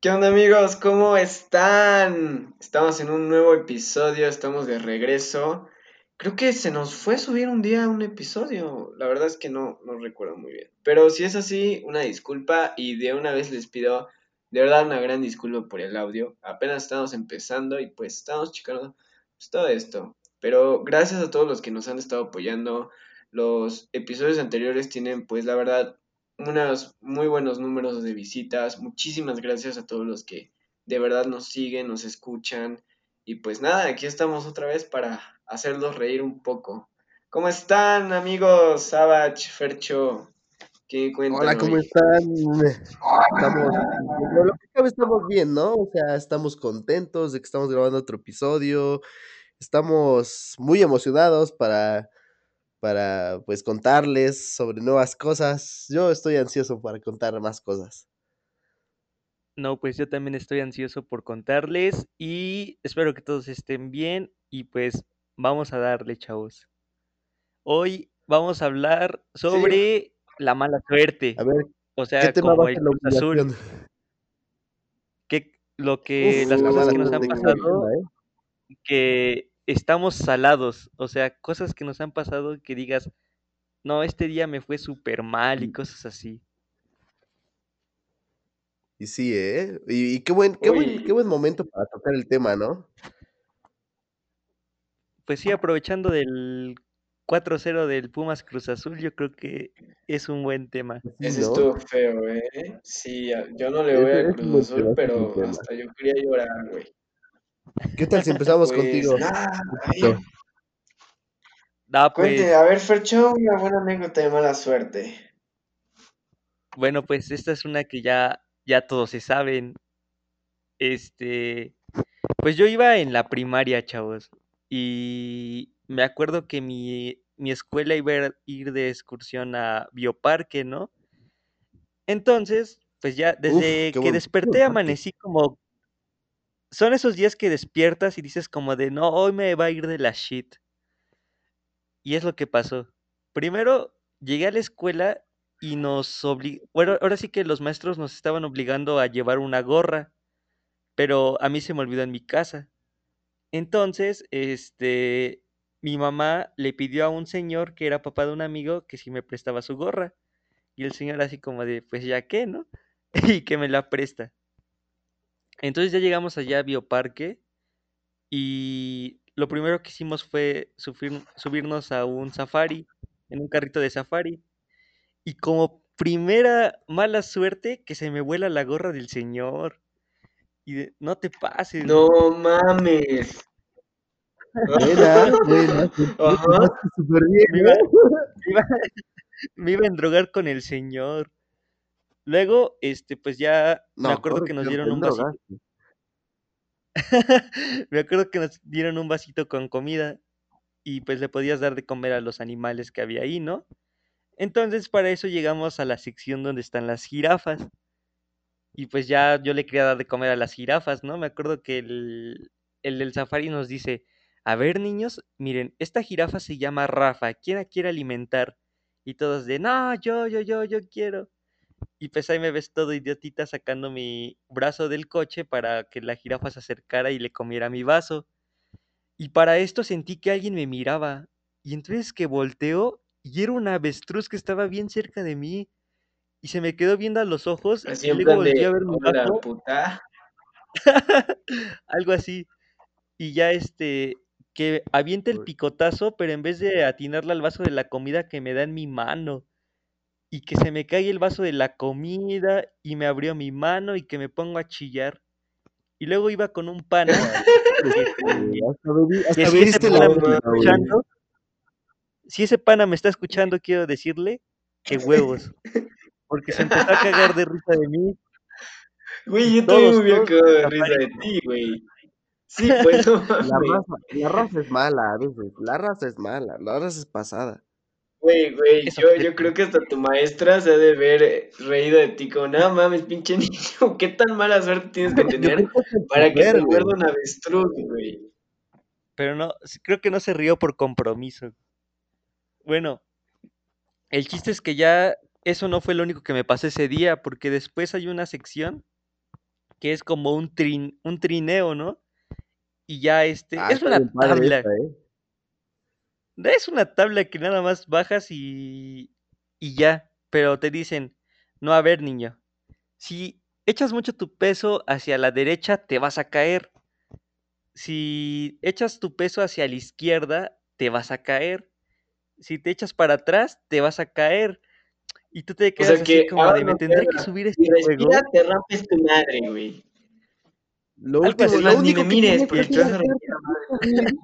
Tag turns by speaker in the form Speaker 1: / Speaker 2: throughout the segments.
Speaker 1: ¿Qué onda amigos? ¿Cómo están? Estamos en un nuevo episodio, estamos de regreso. Creo que se nos fue subir un día un episodio. La verdad es que no, no recuerdo muy bien. Pero si es así, una disculpa y de una vez les pido de verdad una gran disculpa por el audio. Apenas estamos empezando y pues estamos checando pues, todo esto. Pero gracias a todos los que nos han estado apoyando. Los episodios anteriores tienen pues la verdad unos muy buenos números de visitas. Muchísimas gracias a todos los que de verdad nos siguen, nos escuchan. Y pues nada, aquí estamos otra vez para hacerlos reír un poco. ¿Cómo están, amigos? Savage, Fercho. ¿Qué cuentan
Speaker 2: Hola, ¿cómo
Speaker 1: hoy?
Speaker 2: están? Estamos, estamos bien, ¿no? O sea, estamos contentos de que estamos grabando otro episodio. Estamos muy emocionados para, para, pues, contarles sobre nuevas cosas. Yo estoy ansioso para contar más cosas.
Speaker 3: No, pues yo también estoy ansioso por contarles y espero que todos estén bien y pues vamos a darle, chavos. Hoy vamos a hablar
Speaker 1: Sí,
Speaker 3: sobre la mala suerte,
Speaker 2: A ver,
Speaker 3: o
Speaker 2: ¿qué
Speaker 3: sea,
Speaker 2: tema va
Speaker 3: como el
Speaker 2: la
Speaker 3: Azul, que lo que
Speaker 1: uf,
Speaker 3: las
Speaker 2: La
Speaker 3: cosas que nos han pasado,
Speaker 2: ¿eh?
Speaker 3: que estamos salados, o sea, cosas que nos han pasado que digas, no, este día me fue súper mal y cosas así.
Speaker 2: Y sí, ¿eh? Y, y qué buen, qué buen, qué buen momento para tocar el tema, ¿no?
Speaker 3: Pues sí, aprovechando del 4-0 del Pumas Cruz Azul, yo creo que es un buen tema.
Speaker 2: Pues
Speaker 1: ese
Speaker 2: ¿no?
Speaker 1: estuvo feo, ¿eh? Sí, yo no le voy a Cruz Azul, pero hasta yo quería llorar, güey.
Speaker 2: ¿Qué tal si empezamos
Speaker 1: Pues
Speaker 2: contigo,
Speaker 1: nada,
Speaker 2: Pepito?
Speaker 1: bien.
Speaker 3: Ah,
Speaker 1: Cuente,
Speaker 3: pues,
Speaker 1: a ver, Fercho, una buena anécdota de mala suerte.
Speaker 3: bueno, pues esta es una que ya, ya todos se saben. Este, pues yo iba en la primaria, chavos, y me acuerdo que mi, mi escuela iba a ir de excursión a Bioparque, ¿no? Entonces, pues ya desde que desperté amanecí como, son esos días que despiertas y dices como de, no, hoy me va a ir de la shit. Y es lo que pasó. Primero llegué a la escuela y nos obli... Bueno, ahora sí que los maestros nos estaban obligando a llevar una gorra, pero a mí se me olvidó en mi casa. Entonces, este, mi mamá le pidió a un señor que era papá de un amigo que si me prestaba su gorra. Y el señor así como de, pues ya qué, ¿no? Y que me la presta. Entonces ya llegamos allá a Bioparque y lo primero que hicimos fue subir- subirnos a un safari, en un carrito de safari. Y como primera mala suerte, que se me vuela la gorra del señor. Y de, no te pases.
Speaker 1: No mames.
Speaker 2: Buena, buena, te- te
Speaker 1: Ajá.
Speaker 2: pasaste súper bien,
Speaker 3: Me iba, me iba- me iba a endrogar con el señor. Luego, este, pues ya me acuerdo que nos dieron un vasito. Me acuerdo que nos dieron un vasito con comida y pues le podías dar de comer a los animales que había ahí, ¿no? Entonces para eso llegamos a la sección donde están las jirafas y pues ya yo le quería dar de comer a las jirafas, ¿no? Me acuerdo que el, el del safari nos dice, a ver niños, miren, esta jirafa se llama Rafa, ¿quién la quiere alimentar? Y todos de, no, yo, yo, yo, yo quiero. Y pues ahí me ves todo idiotita sacando mi brazo del coche para que la jirafa se acercara y le comiera mi vaso. Y para esto sentí que alguien me miraba. Y entonces que volteo y era un avestruz que estaba bien cerca de mí. Y se me quedó viendo a los ojos
Speaker 1: Así
Speaker 3: y luego volteé a
Speaker 1: de,
Speaker 3: ver mi
Speaker 1: puta.
Speaker 3: Algo así. Y ya este, que avienta el picotazo, pero en vez de atinarle al vaso de la comida que me da en mi mano. Y que se me cae el vaso de la comida y me abrió mi mano y que me pongo a chillar. Y luego iba con un pana si ese pana me está escuchando, si ese pana me está escuchando, quiero decirle que huevos. Porque se empezó a cagar de risa de mí
Speaker 1: Güey, yo también me
Speaker 3: todos,
Speaker 1: hubiera
Speaker 3: todos
Speaker 1: quedado
Speaker 3: en
Speaker 1: de risa de ti, güey. Sí, pues no
Speaker 2: La raza, la raza es mala a veces. La raza es mala, la raza es pasada.
Speaker 1: Güey, güey, yo, yo creo que hasta tu maestra se ha de eh, reído de ti como, no mames, pinche niño, qué tan mala suerte tienes que tener para que muerda
Speaker 2: güey.
Speaker 1: un avestruz, güey.
Speaker 3: Pero no, creo que no se rió por compromiso. Bueno, el chiste es que ya eso no fue lo único que me pasó ese día, porque después hay una sección que es como un, trin, un trineo, ¿no? Y ya este,
Speaker 2: Ah,
Speaker 3: es una tabla,
Speaker 2: ¿eh?
Speaker 3: Es una tabla que nada más bajas y, y ya, pero te dicen, no, a ver, niño, si echas mucho tu peso hacia la derecha, te vas a caer. Si echas tu peso hacia la izquierda, te vas a caer. Si te echas para atrás, te vas a caer. Y tú te
Speaker 1: O
Speaker 3: quedas
Speaker 1: sea
Speaker 3: así
Speaker 1: que
Speaker 3: como de, ¿me
Speaker 1: no
Speaker 3: tendré que subir este juego?
Speaker 1: te rompes tu madre, güey.
Speaker 2: Lo último.
Speaker 1: Es
Speaker 2: lo
Speaker 1: más, ni
Speaker 2: único
Speaker 1: me
Speaker 2: que
Speaker 1: mires,
Speaker 2: tienes
Speaker 1: porque
Speaker 2: que
Speaker 1: te vas a
Speaker 2: hacer,
Speaker 1: romper la madre.
Speaker 2: güey,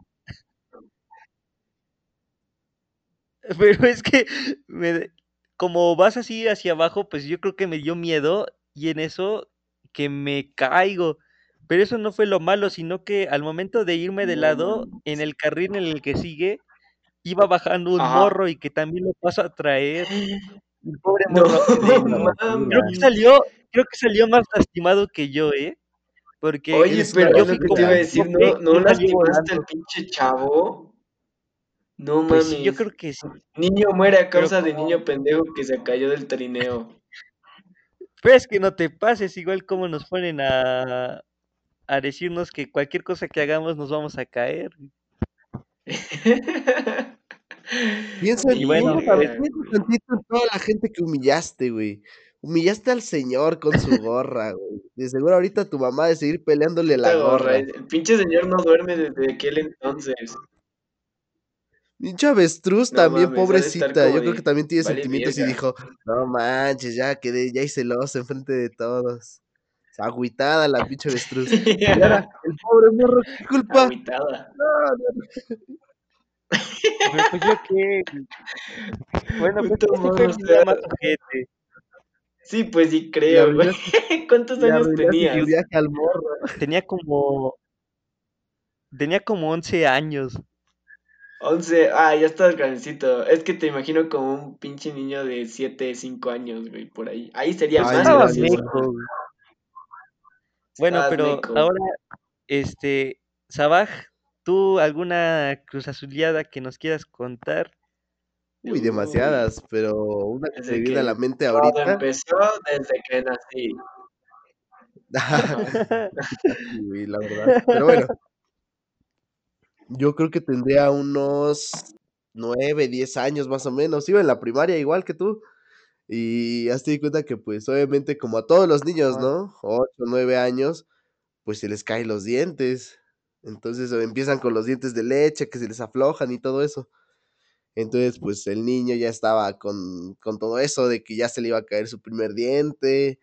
Speaker 3: Pero es que me- como vas así hacia abajo, pues yo creo que me dio miedo y en eso que me caigo. Pero eso no fue lo malo, sino que al momento de irme de
Speaker 1: No
Speaker 3: lado, en el carril en el que sigue, iba bajando un
Speaker 1: Ajá.
Speaker 3: morro y que también lo paso a traer. El pobre
Speaker 1: No
Speaker 3: morro,
Speaker 1: mames.
Speaker 3: creo que salió, creo que salió más lastimado que yo, ¿eh? Porque
Speaker 1: Oye, pero
Speaker 3: yo
Speaker 1: lo
Speaker 3: fui
Speaker 1: que te iba a decir, ¿no, no lastimaste al pinche chavo? No
Speaker 3: Pues sí, yo
Speaker 1: mames.
Speaker 3: creo que sí.
Speaker 1: Niño muere a
Speaker 3: Pero
Speaker 1: causa de
Speaker 3: como,
Speaker 1: niño pendejo que se cayó del trineo.
Speaker 3: pero es que no te pases, igual como nos ponen a, a decirnos que cualquier cosa que hagamos nos vamos a caer.
Speaker 2: Piensa,
Speaker 3: Y bueno,
Speaker 2: tantito en toda la gente que humillaste, güey. Humillaste al señor con su gorra, güey. De seguro ahorita tu mamá de seguir peleándole la
Speaker 1: gorra.
Speaker 2: gorra.
Speaker 1: El pinche señor no duerme desde aquel entonces.
Speaker 2: Pinche avestruz
Speaker 1: No
Speaker 2: también,
Speaker 1: mames,
Speaker 2: pobrecita. Yo creo que también tiene
Speaker 1: vale
Speaker 2: sentimientos y dijo, no manches, ya quedé, ya hice los enfrente de todos. Agüitada la pinche avestruz. Y ahora, el pobre morro, ¿qué culpa?
Speaker 1: Agüitada.
Speaker 2: No, no,
Speaker 3: pero pues yo qué. Bueno, pues
Speaker 1: sea,
Speaker 3: más ojete.
Speaker 1: sí, pues sí creo, güey. ¿Cuántos años tenías?
Speaker 2: viaje al morro.
Speaker 3: Tenía como, tenía como 11 años.
Speaker 1: 11. Ah, ya estás grandecito. Es que te imagino como un pinche niño de 7, 5 años, güey, por ahí. Ahí sería
Speaker 2: Ay,
Speaker 1: más gracioso.
Speaker 3: Bueno, pero
Speaker 1: meco.
Speaker 3: ahora, este, Sabaj, ¿tú alguna cruz azuleada que nos quieras contar?
Speaker 2: Uy,
Speaker 1: Uy,
Speaker 2: demasiadas, pero una que se
Speaker 1: desde
Speaker 2: viene a la mente
Speaker 1: todo
Speaker 2: ahorita.
Speaker 1: empezó, desde que nací.
Speaker 2: Güey, la verdad. Pero bueno, yo creo que tendría unos 9, 10 años más o menos. Iba en la primaria igual que tú. Y hazte di cuenta que pues obviamente como a todos los niños. ¿no? 8, 9 años, pues se les caen los dientes. Entonces empiezan con los dientes de leche que se les aflojan y todo eso. Entonces pues el niño ya estaba con, con todo eso de que ya se le iba a caer su primer diente.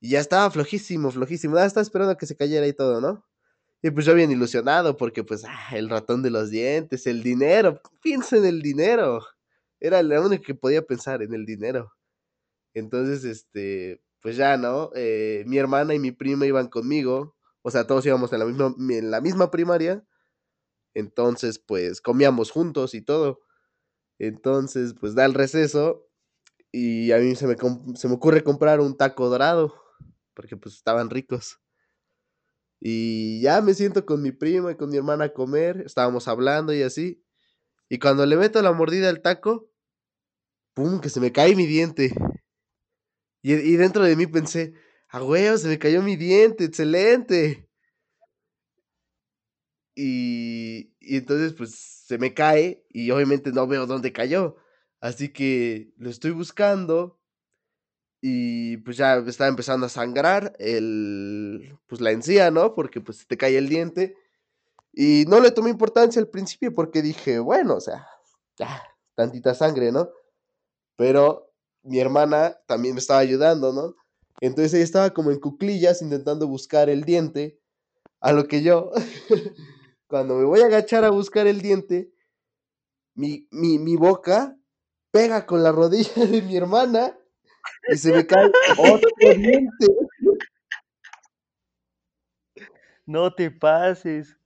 Speaker 2: Y ya estaba flojísimo, flojísimo. Ah, estaba esperando a que se cayera y todo, ¿no? Y pues yo bien ilusionado porque pues ah, el ratón de los dientes, el dinero, piensa en el dinero. Era lo único que podía pensar en el dinero. Entonces, este, pues ya, ¿no? Eh, mi hermana y mi prima iban conmigo. O sea, todos íbamos en la misma, en la misma primaria. Entonces, pues comíamos juntos y todo. Entonces, pues da el receso y a mí se me, se me ocurre comprar un taco dorado porque pues estaban ricos. Y ya me siento con mi prima y con mi hermana a comer, estábamos hablando y así. Y cuando le meto la mordida al taco, ¡pum! que se me cae mi diente. Y, y dentro de mí pensé, ¡ah, huevo, se me cayó mi diente! ¡Excelente! Y, y entonces pues se me cae y obviamente no veo dónde cayó. Así que lo estoy buscando y pues ya estaba empezando a sangrar el, pues la encía, ¿no? Porque pues te cae el diente. Y no le tomé importancia al principio porque dije, bueno, o sea, ya, tantita sangre, ¿no? Pero mi hermana también me estaba ayudando, ¿no? Entonces ella estaba como en cuclillas intentando buscar el diente, a lo que yo, cuando me voy a agachar a buscar el diente, mi, mi, mi boca pega con la rodilla de mi hermana y se me cae otro diente.
Speaker 3: No te pases.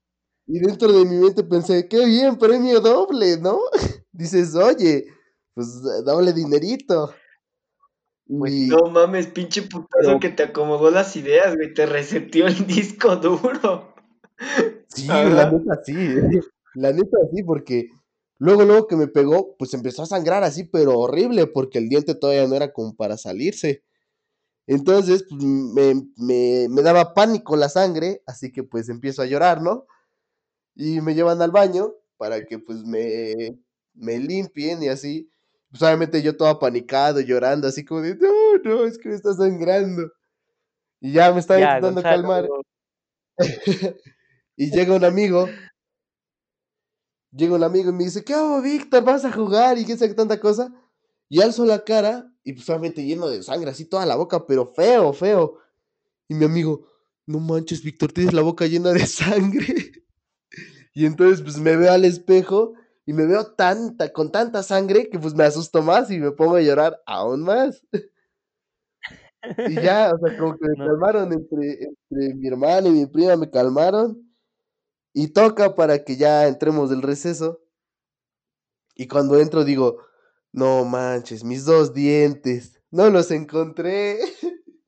Speaker 2: Y dentro de mi mente pensé, qué bien, premio doble, ¿no? Dices, oye, pues doble dinerito.
Speaker 3: Pues
Speaker 2: Y,
Speaker 1: No mames, pinche putazo que te acomodó las ideas, güey. Te reseteó el disco duro.
Speaker 2: sí, la neta sí, la neta sí, porque luego, luego que me pegó, pues empezó a sangrar así, pero horrible, porque el diente todavía no era como para salirse. Entonces, pues, me, me, me daba pánico la sangre, así que pues empiezo a llorar, ¿no? Y me llevan al baño para que pues me, me limpien y así. Pues obviamente yo todo apanicado, llorando, así como de, no, no, es que me está sangrando. Y ya me estaba
Speaker 3: Ya,
Speaker 2: intentando
Speaker 3: Gonzalo.
Speaker 2: calmar. y llega un amigo, llega un amigo y me dice, ¿qué hago, Víctor? ¿Vas a jugar? Y qué sé tanta cosa. Y alzo la cara y pues obviamente lleno de sangre, así toda la boca, pero feo, feo. Y mi amigo, no manches, Víctor, tienes la boca llena de sangre. y entonces pues me veo al espejo y me veo tanta, con tanta sangre que pues me asusto más y me pongo a llorar aún más. y ya, o sea, como que me
Speaker 3: No.
Speaker 2: calmaron entre, entre mi hermana y mi prima, me calmaron. Y toca para que ya entremos del receso. Y cuando entro digo, no manches, mis dos dientes, no los encontré.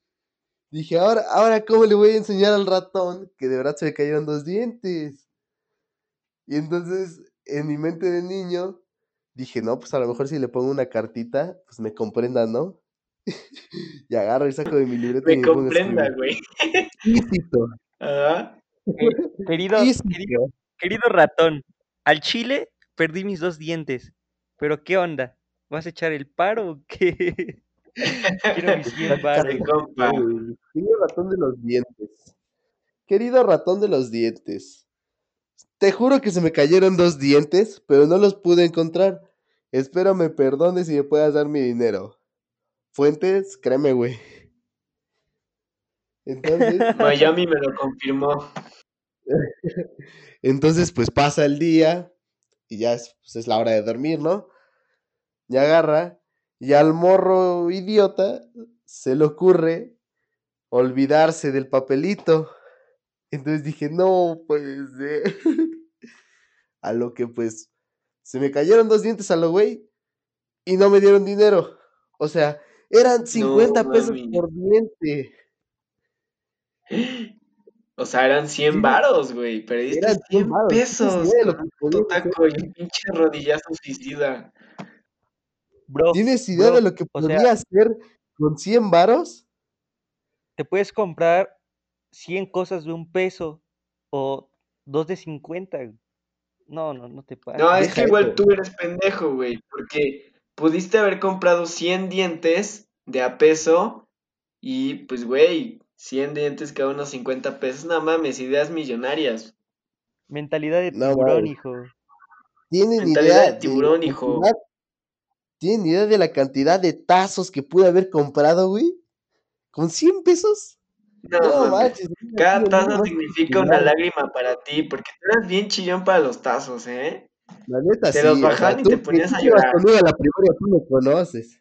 Speaker 2: Dije, ahora, ahora, ¿cómo le voy a enseñar al ratón que de verdad se le cayeron dos dientes? Y entonces, en mi mente de niño, dije, no, pues a lo mejor si le pongo una cartita, pues me comprenda, ¿no? y agarro y saco de mi libreta y
Speaker 1: Me
Speaker 2: a
Speaker 1: comprenda, güey. Ajá.
Speaker 3: Eh, querido, querido, ratón, al chile perdí mis dos dientes. Pero ¿qué onda? ¿Vas a echar el paro o qué? Quiero mis 100 varos.
Speaker 1: Sí, compa.
Speaker 2: Uy, Querido ratón de los dientes. Querido ratón de los dientes. Te juro que se me cayeron dos dientes, pero no los pude encontrar. Espero me perdones y me puedas dar mi dinero. Fuentes, créeme, güey. Entonces,
Speaker 1: Miami me lo confirmó.
Speaker 2: entonces, pues pasa el día y ya es, pues, es la hora de dormir, ¿no? Y agarra y al morro idiota se le ocurre olvidarse del papelito. Entonces dije, no, puede ser. A lo que pues se me cayeron dos dientes a lo güey y no me dieron dinero. O sea, eran 50 pesos por diente.
Speaker 1: O sea, eran 100
Speaker 2: Sí.
Speaker 1: varos, güey. Perdiste
Speaker 2: Eran
Speaker 1: 100
Speaker 2: 100 varos.
Speaker 1: pesos.
Speaker 2: Sí,
Speaker 1: tu taco y un pinche rodillazo suicida.
Speaker 3: Bro,
Speaker 2: ¿Tienes idea
Speaker 3: bro,
Speaker 2: de lo que
Speaker 3: o sea-
Speaker 2: podría hacer con 100 varos?
Speaker 3: te puedes comprar 100 cosas de un peso o dos de 50. No, no, no te pases.
Speaker 1: No, es
Speaker 2: Deja
Speaker 1: que igual
Speaker 2: eso.
Speaker 1: tú eres pendejo, güey. Porque pudiste haber comprado 100 dientes de a peso y pues, güey, 100 dientes cada uno 50 pesos. No mames, ideas millonarias.
Speaker 3: Mentalidad de
Speaker 2: No,
Speaker 3: tiburón,
Speaker 2: mames.
Speaker 3: hijo.
Speaker 2: ¿Tienen
Speaker 1: Mentalidad
Speaker 2: idea
Speaker 1: de
Speaker 2: la
Speaker 1: tiburón, hijo.
Speaker 2: cantidad- ¿Tienen idea de la cantidad de tazos que pude haber comprado, güey? ¿Con 100 pesos?
Speaker 1: No,
Speaker 2: No, manches.
Speaker 1: Cada
Speaker 2: sido
Speaker 1: tazo
Speaker 2: más
Speaker 1: significa una
Speaker 2: chingado.
Speaker 1: lágrima para ti, porque tú eras bien chillón para los tazos, ¿eh?
Speaker 2: La neta,
Speaker 1: Te
Speaker 2: sí.
Speaker 1: los
Speaker 2: o sea,
Speaker 1: bajaban y
Speaker 2: tú
Speaker 1: te ponías a llorar.
Speaker 2: conmigo a la primaria, tú me conoces.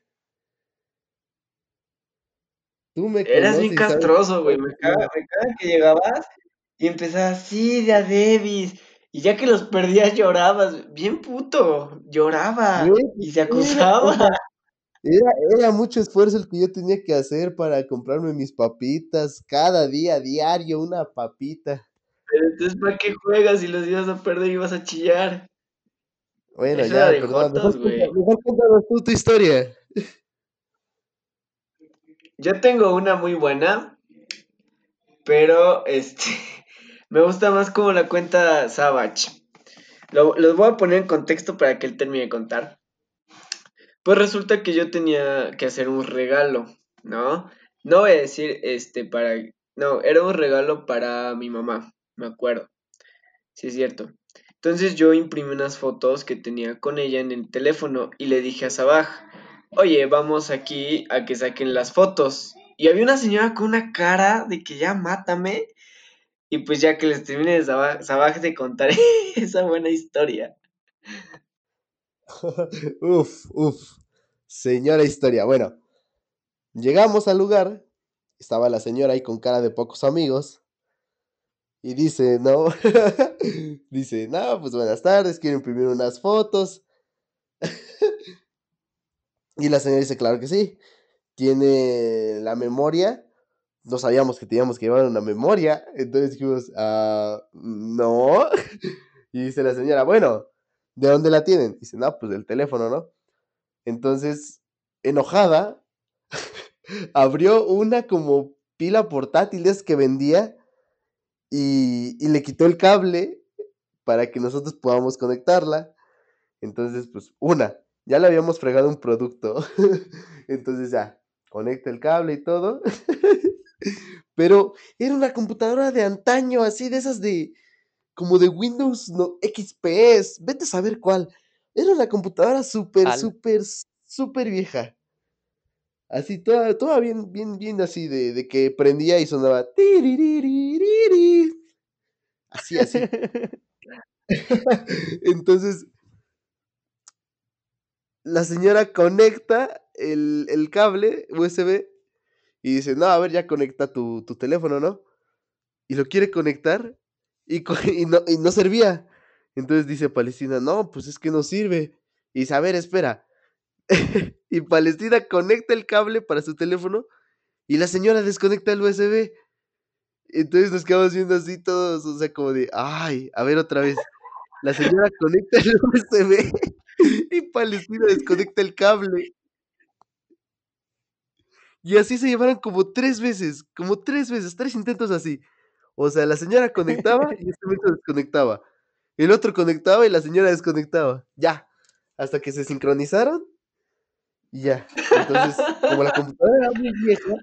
Speaker 2: Tú me
Speaker 1: Eras
Speaker 2: conoces
Speaker 1: bien castroso, güey. Me caga, me caga que llegabas y empezabas así de a Davis. Y ya que los perdías llorabas. Bien puto. Lloraba. Y se acusaba.
Speaker 2: Era, era mucho esfuerzo el que yo tenía que hacer para comprarme mis papitas. Cada día, diario, una papita.
Speaker 1: Pero entonces, ¿para qué juegas si los ibas a perder y ibas a chillar?
Speaker 2: Bueno,
Speaker 1: Eso
Speaker 2: ya, perdón.
Speaker 1: jotos,
Speaker 2: Mejor, mejor cuéntanos tú tu historia.
Speaker 1: Yo tengo una muy buena. Pero este. Me gusta más como la cuenta Savage. Lo, los voy a poner en contexto para que él termine de contar. Pues resulta que yo tenía que hacer un regalo, ¿no? No voy a decir este para. No, era un regalo para mi mamá, me acuerdo. Sí, es cierto. Entonces yo imprimí unas fotos que tenía con ella en el teléfono y le dije a Sabaj, oye, vamos aquí a que saquen las fotos. Y había una señora con una cara de que ya mátame. Y pues ya que les termine de Sabaj, te contaré esa buena historia.
Speaker 2: uf, uf. Señora historia. Bueno, llegamos al lugar. Estaba la señora ahí con cara de pocos amigos. Y dice, no. dice, no, pues buenas tardes, quiero imprimir unas fotos. Y la señora dice, claro que sí. Tiene la memoria. No sabíamos que teníamos que llevar una memoria. Entonces dijimos, ah, no. y dice la señora, bueno, ¿de dónde la tienen? Dice, no, pues del teléfono, ¿no? Entonces, enojada, abrió una como pila portátil de esas que vendía y, y le quitó el cable para que nosotros podamos conectarla. Entonces, pues, una, ya le habíamos fregado un producto. Entonces ya, conecta el cable y todo. Pero era una computadora de antaño, así de esas de, como de Windows no, XP, vete a saber cuál. Era una computadora súper, súper, súper vieja. Así, toda, toda bien, bien, bien así, de, de que prendía y sonaba. Así, así. Entonces, la señora conecta el, el cable USB y dice, no, a ver, ya conecta tu, tu teléfono, ¿no? Y lo quiere conectar y, no, y no servía. Entonces dice Palestina, no, pues es que no sirve. Y dice, a ver, espera. y Palestina conecta el cable para su teléfono y la señora desconecta el USB. Entonces nos quedamos viendo así todos, o sea, como de, ay, a ver otra vez. La señora conecta el USB y Palestina desconecta el cable. Y así se llevaron como tres veces, como tres veces, tres intentos así. O sea, la señora conectaba y este momento desconectaba. El otro conectaba y la señora desconectaba. Ya. Hasta que se sincronizaron y ya. Entonces, como la computadora era muy vieja,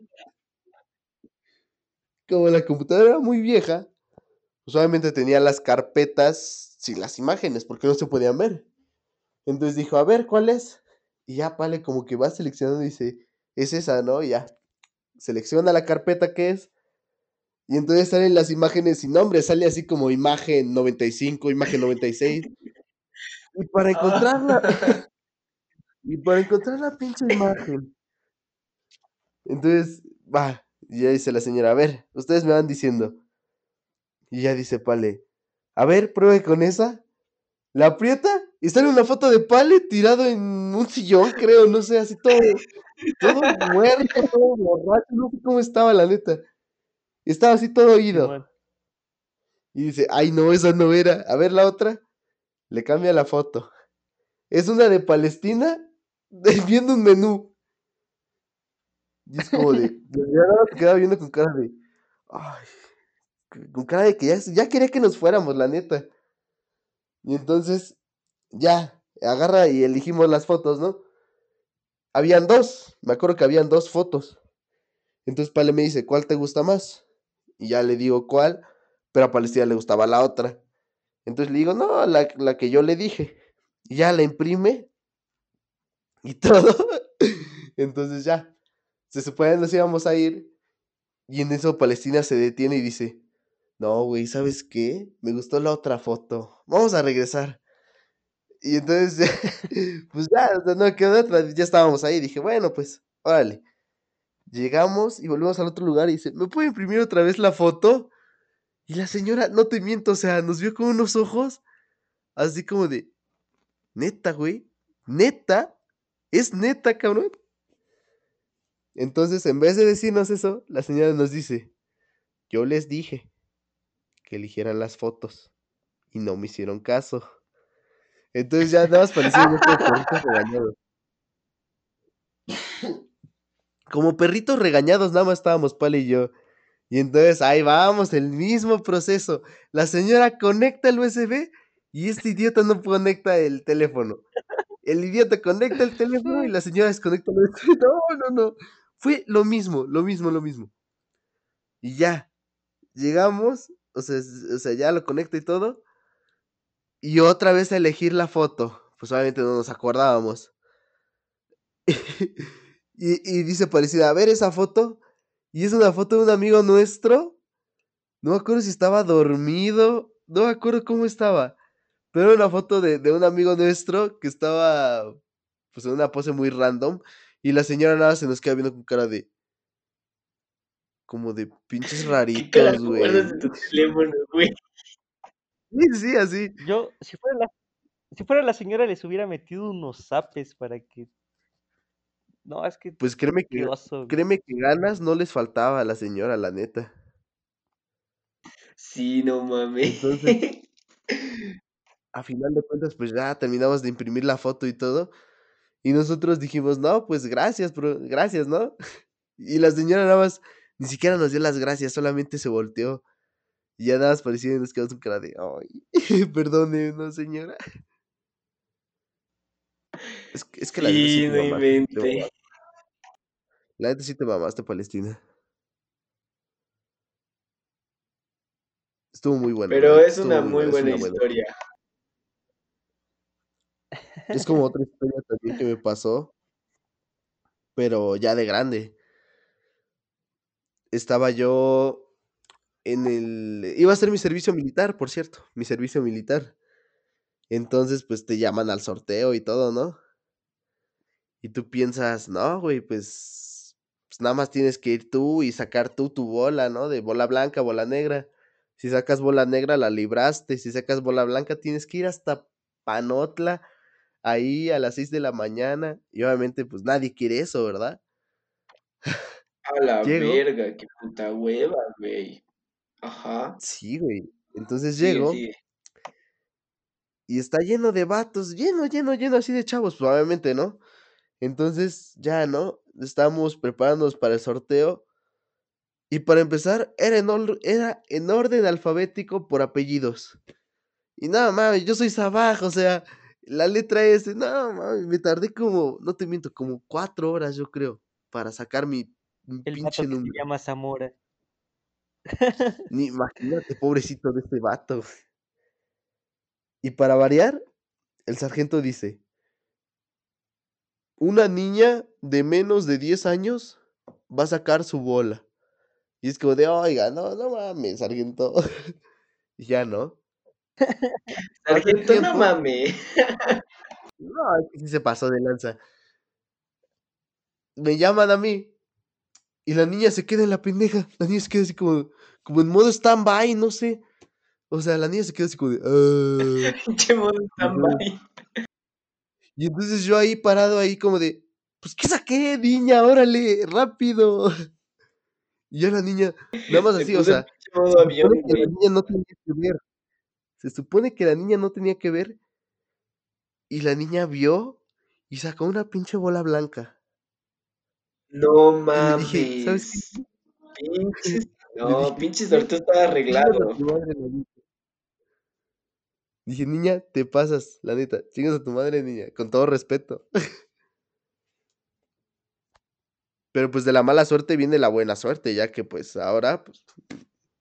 Speaker 2: como la computadora era muy vieja, pues obviamente tenía las carpetas sin las imágenes, porque no se podían ver. Entonces dijo, a ver, ¿cuál es? Y ya, Pale, como que va seleccionando y dice, es esa, ¿no? Y ya. Selecciona la carpeta que es. Y entonces salen las imágenes sin nombre, sale así como imagen 95, imagen 96. Y para encontrarla, y para encontrar la pinche imagen. Entonces, va, y ya dice la señora, a ver, ustedes me van diciendo. Y ya dice Pale, a ver, pruebe con esa. La aprieta y sale una foto de Pale tirado en un sillón, creo, no sé, así todo, todo muerto, todo borracho, no sé cómo estaba la neta. Estaba así todo oído. Y dice, ay no, esa no era. A ver la otra. Le cambia la foto. Es una de Palestina de- viendo un menú. Y es como de, se quedaba viendo con cara de, ay, con cara de que ya, ya quería que nos fuéramos, la neta. Y entonces, ya, agarra y elegimos las fotos, ¿no? Habían dos, me acuerdo que habían dos fotos. Entonces Pale me dice, ¿cuál te gusta más? Y ya le digo cuál, pero a Palestina le gustaba la otra. Entonces le digo, no, la, la que yo le dije. Y ya la imprime y todo. Entonces ya, se supone nos íbamos a ir. Y en eso Palestina se detiene y dice, no, güey, ¿sabes qué? Me gustó la otra foto. Vamos a regresar. Y entonces, pues ya, no quedó otra. Ya estábamos ahí. Dije, bueno, pues, órale. Llegamos y volvemos al otro lugar y dice, ¿me puede imprimir otra vez la foto? Y la señora, no te miento, o sea, nos vio con unos ojos así como de, neta, güey, neta, es neta, cabrón. Entonces, en vez de decirnos eso, la señora nos dice, yo les dije que eligieran las fotos y no me hicieron caso. Entonces ya nada más parecíamos como perritos regañados. Como perritos regañados, nada más estábamos Pale y yo. Y entonces ahí vamos, el mismo proceso. La señora conecta el USB y este idiota no conecta el teléfono. El idiota conecta el teléfono y la señora desconecta el USB. No, no, no. Fue lo mismo, lo mismo, lo mismo. Y ya, llegamos, o sea, o sea, ya lo conecta y todo. Y otra vez a elegir la foto. Pues obviamente no nos acordábamos. y, y dice parecida, a ver esa foto. Y es una foto de un amigo nuestro. No me acuerdo si estaba dormido. No me acuerdo cómo estaba. Pero era una foto de, de un amigo nuestro que estaba pues en una pose muy random. Y la señora nada se nos queda viendo con cara de. Como de pinches
Speaker 1: ¿Qué
Speaker 2: raritos, güey.
Speaker 1: tu teléfono, güey?
Speaker 2: Sí, sí, así.
Speaker 3: Yo, si fuera la, si fuera la señora, les hubiera metido unos zapes para que. No, es que
Speaker 2: Pues créeme que, créeme que ganas no les faltaba a la señora, la neta.
Speaker 1: Sí, no mames.
Speaker 2: Entonces, a final de cuentas, pues ya terminamos de imprimir la foto y todo. Y nosotros dijimos, no, pues gracias, bro, gracias, ¿no? Y la señora nada más, ni siquiera nos dio las gracias, solamente se volteó. Y ya nada más parecía y nos quedó su cara de, ay, perdone, no señora. Es, que- es que la neta sí
Speaker 1: Sí,
Speaker 2: te mamaste. La neta sí te mamaste, Palestina. Estuvo muy bueno, la
Speaker 1: Pero es una
Speaker 2: muy
Speaker 1: buena
Speaker 2: buena.
Speaker 1: historia.
Speaker 2: Es como otra historia también que me pasó, pero ya de grande. Estaba yo en el... Iba a hacer mi servicio militar, por cierto, mi servicio militar. Entonces, pues te llaman al sorteo y todo, ¿no? Y tú piensas, no, güey, pues, pues nada más tienes que ir tú y sacar tú tu bola, ¿no? De bola blanca, bola negra. Si sacas bola negra, la libraste. Si sacas bola blanca, tienes que ir hasta Panotla, ahí a las 6 de la mañana. Y obviamente, pues nadie quiere eso, ¿verdad?
Speaker 1: A la
Speaker 2: Llego.
Speaker 1: verga, qué puta hueva, güey. Ajá.
Speaker 2: Sí, güey. Entonces llego
Speaker 1: sigue.
Speaker 2: y está lleno de vatos, lleno, lleno, lleno así de chavos, obviamente, ¿no? Entonces, ya, ¿no? Estamos preparándonos para el sorteo. Y para empezar, era en, or- era en orden alfabético por apellidos. Y nada mames, yo soy Sabaj, o sea, la letra S, no mames, me tardé como, no te miento, como cuatro horas, yo creo, para sacar mi, mi
Speaker 3: El
Speaker 2: pinche
Speaker 3: que se
Speaker 2: número.
Speaker 3: llama Zamora.
Speaker 2: Ni imagínate, pobrecito de este vato. Y para variar, el sargento dice, una niña de menos de 10 años va a sacar su bola. Y es como de, oiga, no, no mames, sargento. y ya, ¿no?
Speaker 1: Sargento, no mames.
Speaker 2: No, es que sí se pasó de lanza. Me llaman a mí. Y la niña se queda en la pendeja. La niña se queda así como, como en modo stand-by, no sé. O sea, la niña se queda así como de.
Speaker 1: Pinche modo stand-by.
Speaker 2: Y entonces yo ahí parado ahí como de. Pues, ¿qué saqué, niña? Órale, rápido. Y ya la niña, nada más así, o sea,
Speaker 1: pinche modo
Speaker 2: se
Speaker 1: avión,
Speaker 2: supone que la niña no tenía que ver. Se supone que la niña no tenía que ver. Y la niña vio y sacó una pinche bola blanca.
Speaker 1: No
Speaker 2: le dije,
Speaker 1: mames. Pinches. No,
Speaker 2: dije,
Speaker 1: pinche
Speaker 2: "Niña,
Speaker 1: sorteo estaba arreglado.
Speaker 2: tu madre, la neta". Dije, niña, te pasas, la neta. Chingas a tu madre, niña, con todo respeto. Pero pues de la mala suerte viene la buena suerte, ya que pues ahora, pues,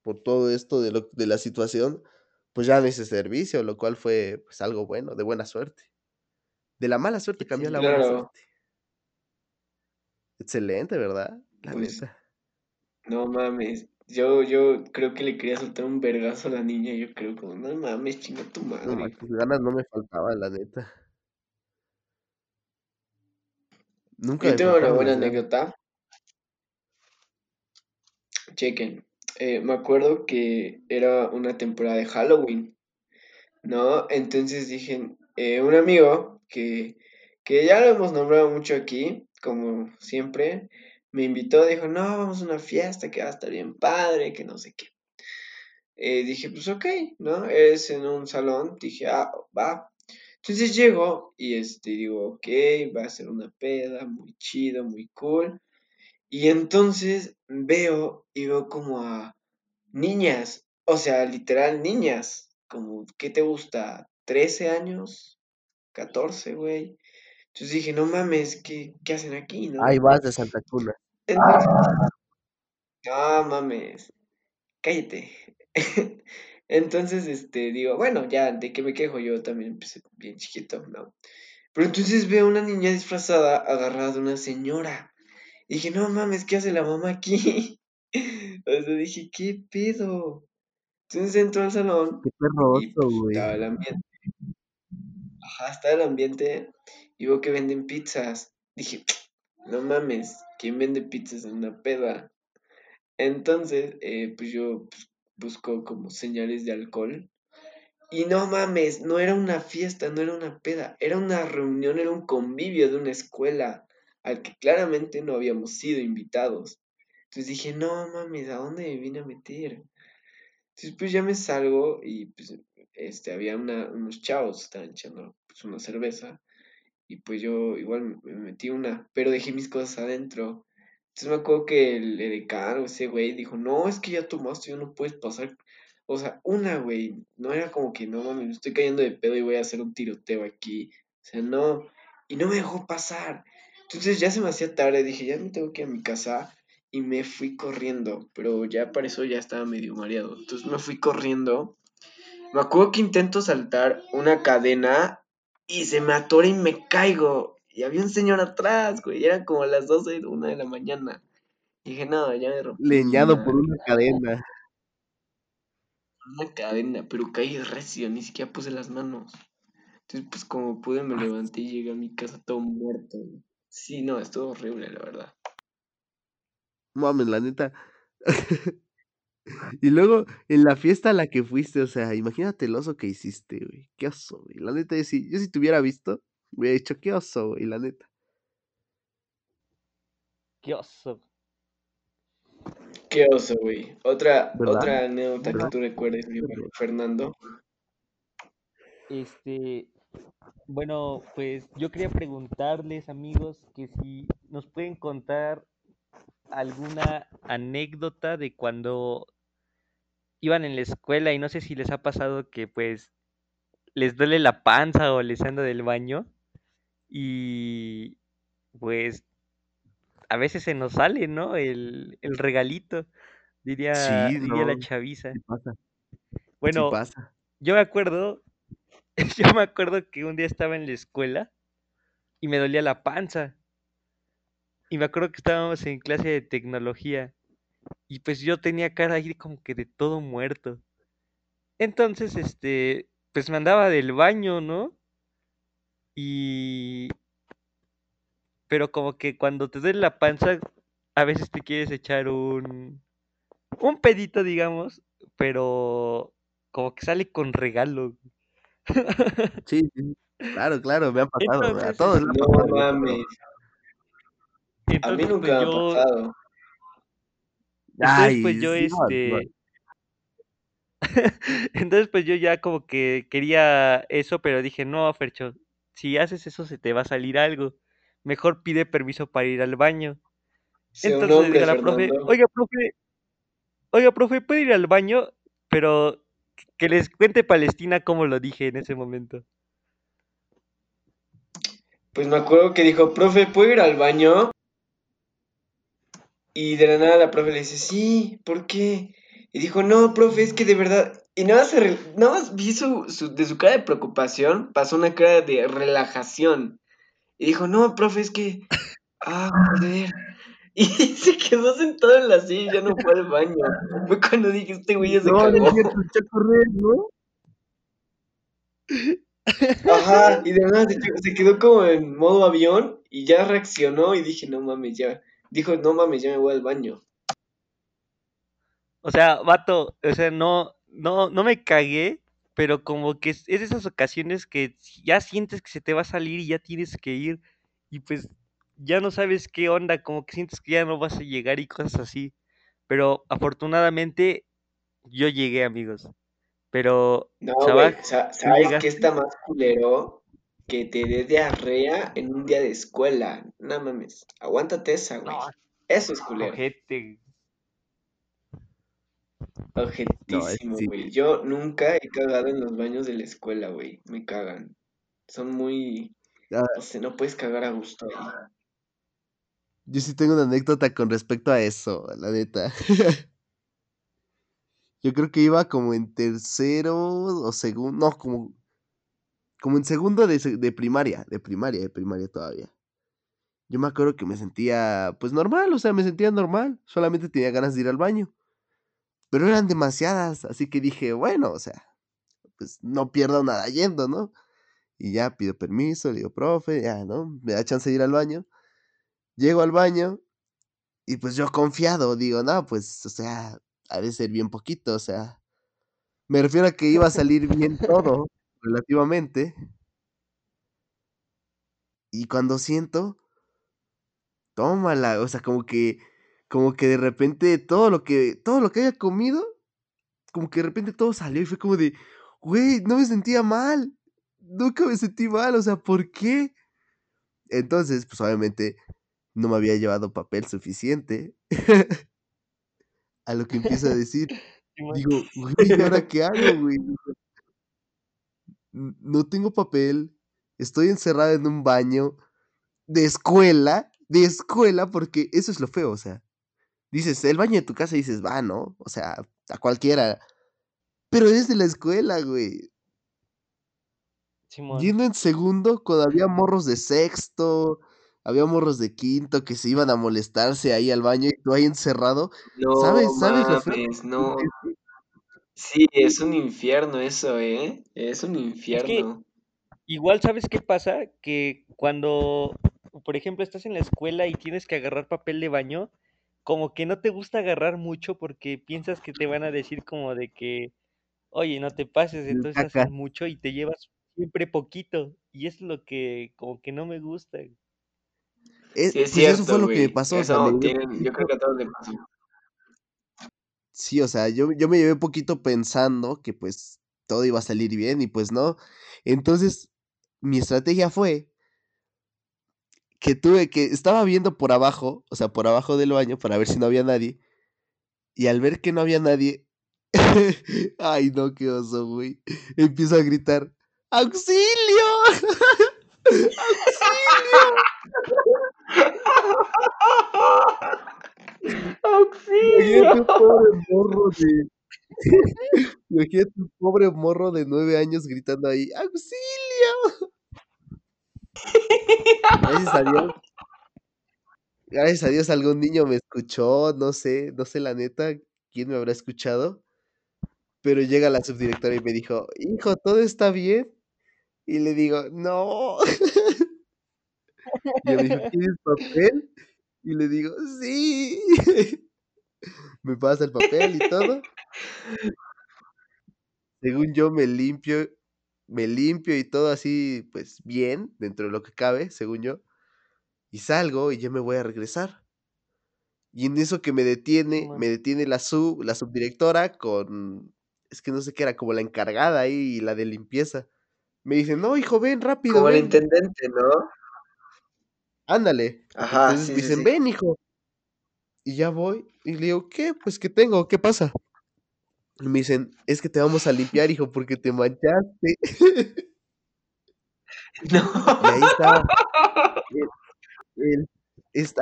Speaker 2: por todo esto de, lo, de la situación, pues ya no hice servicio, lo cual fue pues algo bueno, de buena suerte. De la mala suerte cambió la buena suerte. Excelente, ¿verdad? La
Speaker 1: Pues,
Speaker 2: neta.
Speaker 1: No mames. Yo, yo creo que le quería soltar un vergazo a la niña. Yo creo como, no mames, chinga tu
Speaker 2: No
Speaker 1: madre.
Speaker 2: manches, ganas no me faltaban, la neta. Nunca
Speaker 1: Yo tengo una buena anécdota. Chequen. Eh, me acuerdo que era una temporada de Halloween, ¿no? Entonces dije, eh, un amigo que, que ya lo hemos nombrado mucho aquí, como siempre, me invitó, dijo, no, vamos a una fiesta que va a estar bien padre, que no sé qué. Eh, dije, pues ok, ¿no? Es en un salón, dije, ah, va. Entonces llego y este, digo, ok, va a ser una peda, muy chido, muy cool. Y entonces veo y veo como a niñas, o sea, literal niñas, como, ¿qué te gusta? ¿13 años? ¿14, güey? Entonces dije, no mames, ¿qué, qué hacen aquí, no?
Speaker 2: Ahí vas de Santa.
Speaker 1: Entonces, no mames, cállate. Entonces, este, digo, bueno, ya, ¿de qué me quejo? Yo también empecé bien chiquito, ¿no? Pero entonces veo una niña disfrazada agarrada de una señora. Y dije, no mames, ¿qué hace la mamá aquí? O sea, dije, ¿qué pedo? Entonces entro al salón
Speaker 2: Qué perro
Speaker 1: y
Speaker 2: oso,
Speaker 1: pues
Speaker 2: güey.
Speaker 1: estaba el ambiente. Ajá, estaba el ambiente y veo que venden pizzas. Dije, no mames, ¿quién vende pizzas en una peda? Entonces, eh, pues yo pues, busco como señales de alcohol. Y no mames, no era una fiesta, no era una peda, era una reunión, era un convivio de una escuela al que claramente no habíamos sido invitados. Entonces dije, no mames, ¿a dónde me vine a meter? Entonces pues ya me salgo y pues este, había una, unos chavos, estaban echando pues, una cerveza y pues yo igual me me metí una, pero dejé mis cosas adentro. Entonces me acuerdo que el edecán ese güey dijo, no, es que ya tomaste, ya no puedes pasar. O sea, una, güey, no era como que, no mames, me estoy cayendo de pedo y voy a hacer un tiroteo aquí. O sea, no, y no me dejó pasar. Entonces ya se me hacía tarde, dije, ya me tengo que ir a mi casa y me fui corriendo, pero ya para eso ya estaba medio mareado. Entonces me fui corriendo. Me acuerdo que intento saltar una cadena y se me atora y me caigo. Y había un señor atrás, güey. Eran como las 12 de una de la mañana. Y dije, no, ya me rompí.
Speaker 2: Leñado por una cadena.
Speaker 1: Una cadena, pero caí recio, ni siquiera puse las manos. Entonces, pues como pude, me levanté y llegué a mi casa todo muerto. Sí, no, estuvo horrible, la verdad.
Speaker 2: Mames, la neta. y luego, en la fiesta a la que fuiste, o sea, imagínate el oso que hiciste, güey. Qué oso, güey. La neta, yo si, yo si te hubiera visto, hubiera dicho, qué oso, güey, la neta.
Speaker 3: Qué oso.
Speaker 1: Qué oso, güey. Otra,
Speaker 2: ¿Verdad?
Speaker 1: otra anécdota que tú recuerdes, mi. Fernando.
Speaker 3: Este, bueno, pues yo quería preguntarles, amigos, que si nos pueden contar alguna anécdota de cuando iban en la escuela y no sé si les ha pasado que pues les duele la panza o les anda del baño y pues a veces se nos sale, ¿no? El, el regalito, diría,
Speaker 2: Sí,
Speaker 3: diría la chaviza.
Speaker 2: sí pasa, sí
Speaker 3: Bueno,
Speaker 2: pasa.
Speaker 3: yo me acuerdo, yo me acuerdo que un día estaba en la escuela y me dolía la panza. Y me acuerdo que estábamos en clase de tecnología y pues yo tenía cara ahí como que de todo muerto. Entonces, este, pues me andaba del baño, ¿no? Y... Pero como que cuando te duele la panza, a veces te quieres echar un... Un pedito, digamos, pero como que sale con regalo.
Speaker 2: Sí, sí, claro, claro, me ha pasado, a
Speaker 3: Entonces,
Speaker 2: todos le ha
Speaker 1: No mames. A mí
Speaker 3: entonces
Speaker 1: nunca
Speaker 3: pues
Speaker 1: me ha
Speaker 3: yo,
Speaker 1: pasado.
Speaker 3: Entonces pues yo,
Speaker 2: no,
Speaker 3: este, Entonces, pues yo ya como que quería eso, pero dije, no, Fercho, si haces eso se te va a salir algo. Mejor pide permiso para ir al baño. Entonces digo a la profe, oiga, profe, oiga, profe, ¿puede ir al baño? Pero que les cuente Palestina cómo lo dije en ese momento.
Speaker 1: Pues me acuerdo que dijo, profe, ¿puedo ir al baño? Y de la nada la profe le dice, sí, ¿por qué? Y dijo, no, profe, es que de verdad. Y nada más, se nada más vi su, su- de su cara de preocupación, pasó una cara de relajación. Y dijo, no, profe, es que. Ah, joder. Y se quedó sentado en la silla y ya no fue al baño. Fue cuando dije, este güey ya se
Speaker 2: No, no
Speaker 1: cagó.
Speaker 2: es cierto, echó a correr, ¿no?
Speaker 1: Ajá, y de quedó- se quedó como en modo avión y ya reaccionó y dije, no mames, ya. Dijo, no mames, ya me voy al baño.
Speaker 3: O sea, vato, o sea, no, no, no me cagué, pero como que es, es de esas ocasiones que ya sientes que se te va a salir y ya tienes que ir y pues ya no sabes qué onda, como que sientes que ya no vas a llegar y cosas así. Pero afortunadamente yo llegué, amigos. Pero,
Speaker 1: No,
Speaker 3: Sabaj,
Speaker 1: güey, sa-
Speaker 3: ¿tú
Speaker 1: ¿sabes qué está más culero? Que te dé diarrea en un día de escuela. No mames, aguántate esa, güey.
Speaker 3: No,
Speaker 1: Eso es culero.
Speaker 3: ojete.
Speaker 2: No, sí.
Speaker 1: güey. Yo nunca he cagado en los baños de la escuela, güey. Me cagan. Son muy...
Speaker 2: Ah,
Speaker 1: No puedes cagar a gusto
Speaker 2: yo sí tengo una anécdota con respecto a eso, la neta. Yo creo que iba como en tercero o segundo, no, como, como en segundo de, de primaria, de primaria, de primaria todavía. Yo me acuerdo que me sentía, pues normal, o sea, me sentía normal, solamente tenía ganas de ir al baño, pero eran demasiadas, así que dije, bueno, o sea, pues no pierdo nada yendo, ¿no? Y ya pido permiso, le digo, profe, ya, ¿no? Me da chance de ir al baño. Llego al baño y pues yo confiado, digo, no, pues, o sea, ha de ser bien poquito, o sea, me refiero a que iba a salir bien todo, relativamente, y cuando siento, tómala, o sea, como que, como que de repente todo lo que, todo lo que haya comido, como que de repente todo salió y fue como de, güey, no me sentía mal, nunca me sentí mal, o sea, ¿por qué? Entonces, pues obviamente no me había llevado papel suficiente. a lo que empiezo a decir, digo, güey, ¿y ahora qué hago, güey? No tengo papel, estoy encerrado en un baño de escuela, de escuela, porque eso es lo feo, o sea, dices, el baño de tu casa dices, va, ¿no? O sea, a cualquiera. Pero es de la escuela, güey. Yendo en segundo, cuando había morros de sexto, había morros de quinto que se iban a molestarse ahí al baño y tú ahí encerrado.
Speaker 1: No, ¿Sabes? ¿Sabes no. Sí, es un infierno eso, ¿eh? Es un infierno.
Speaker 3: igual, ¿sabes qué pasa? Que cuando, por ejemplo, estás en la escuela y tienes que agarrar papel de baño, como que no te gusta agarrar mucho porque piensas que te van a decir como de que, oye, no te pases, entonces haces mucho y te llevas siempre poquito. Y es lo que como que no me gusta.
Speaker 2: Es, sí, es cierto, pues, eso fue lo que me pasó.
Speaker 1: yo creo que a todos les pasó.
Speaker 2: Sí, o sea, yo, yo me llevé un poquito pensando que pues todo iba a salir bien y pues no. Entonces, mi estrategia fue que tuve que, estaba viendo por abajo, o sea, por abajo del baño para ver si no había nadie. Y al ver que no había nadie, ay no, qué oso, güey. Empiezo a gritar, ¡Auxilio! ¡Auxilio!
Speaker 1: ¡Auxilio!
Speaker 2: Imagínate un pobre morro de. Imagínate un pobre morro de nueve años gritando ahí, ¡Auxilio! Gracias a Dios. Gracias a Dios algún niño me escuchó, no sé, no sé la neta quién me habrá escuchado. Pero llega la subdirectora y me dijo, hijo, ¿todo está bien? Y le digo, no. Y me dijo, ¿quieres papel? Y le digo, sí. Me pasa el papel y todo. Según yo me limpio, me limpio y todo así, pues bien, dentro de lo que cabe, según yo. Y salgo y ya me voy a regresar. Y en eso que me detiene, me detiene la sub, la subdirectora con, es que no sé qué era, como la encargada ahí, la de limpieza. Me dice, no, hijo, ven rápido.
Speaker 1: Como
Speaker 2: el
Speaker 1: intendente, ¿no?
Speaker 2: Ándale. Ajá. Entonces me dicen, ven, hijo. Y ya voy. Y le digo, ¿qué? Pues, ¿qué tengo? ¿Qué pasa? Y me dicen, es que te vamos a limpiar, hijo, porque te manchaste.
Speaker 1: No.
Speaker 2: Y ahí estaba.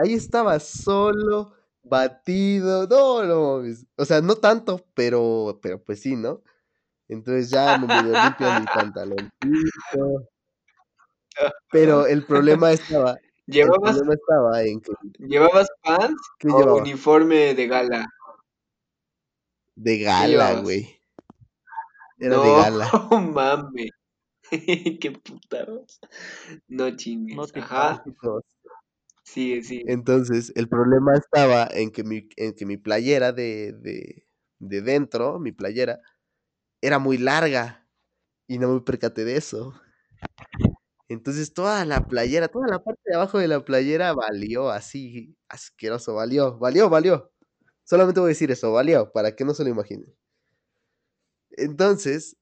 Speaker 2: ahí estaba solo, batido. No, no, o sea, no tanto, pero, pero pues sí, ¿no? Entonces ya me medio limpio mi pantaloncito. Pero el problema estaba.
Speaker 1: ¿Llevabas,
Speaker 2: en que.
Speaker 1: ¿Llevabas pants o uniforme de gala?
Speaker 2: De gala, güey. Era de gala.
Speaker 1: No mames. Qué putados. No chingues. No te Ajá. Sí, sí.
Speaker 2: Entonces, el problema estaba en que mi, en que mi playera de, de, de dentro, mi playera, era muy larga y no me percaté de eso. Entonces toda la playera, toda la parte de abajo de la playera valió así, asqueroso, valió, valió, valió. Solamente voy a decir eso, valió, para que no se lo imaginen. Entonces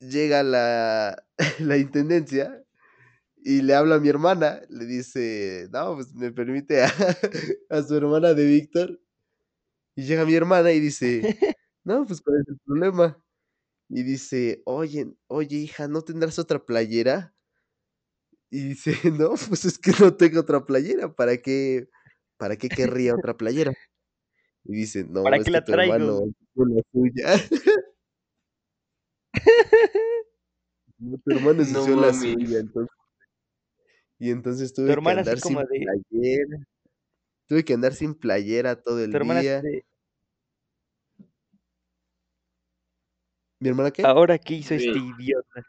Speaker 2: llega la, la intendencia y le habla a mi hermana, le dice, no, pues me permite a, a su hermana de Víctor. Y llega mi hermana y dice, no, pues cuál es el problema y dice, oye, oye, hija, ¿no tendrás otra playera? Y dice, no, pues es que no tengo otra playera, ¿para qué, para qué querría otra playera? Y dice, no,
Speaker 3: ¿Para es qué que la tu traigo? hermano
Speaker 2: la suya. no, tu hermano es no, la suya, entonces. Y entonces tuve que andar sin de... playera. Tuve que andar sin playera todo el día. ¿Mi hermana qué?
Speaker 3: Ahora, ¿qué hizo este idiota?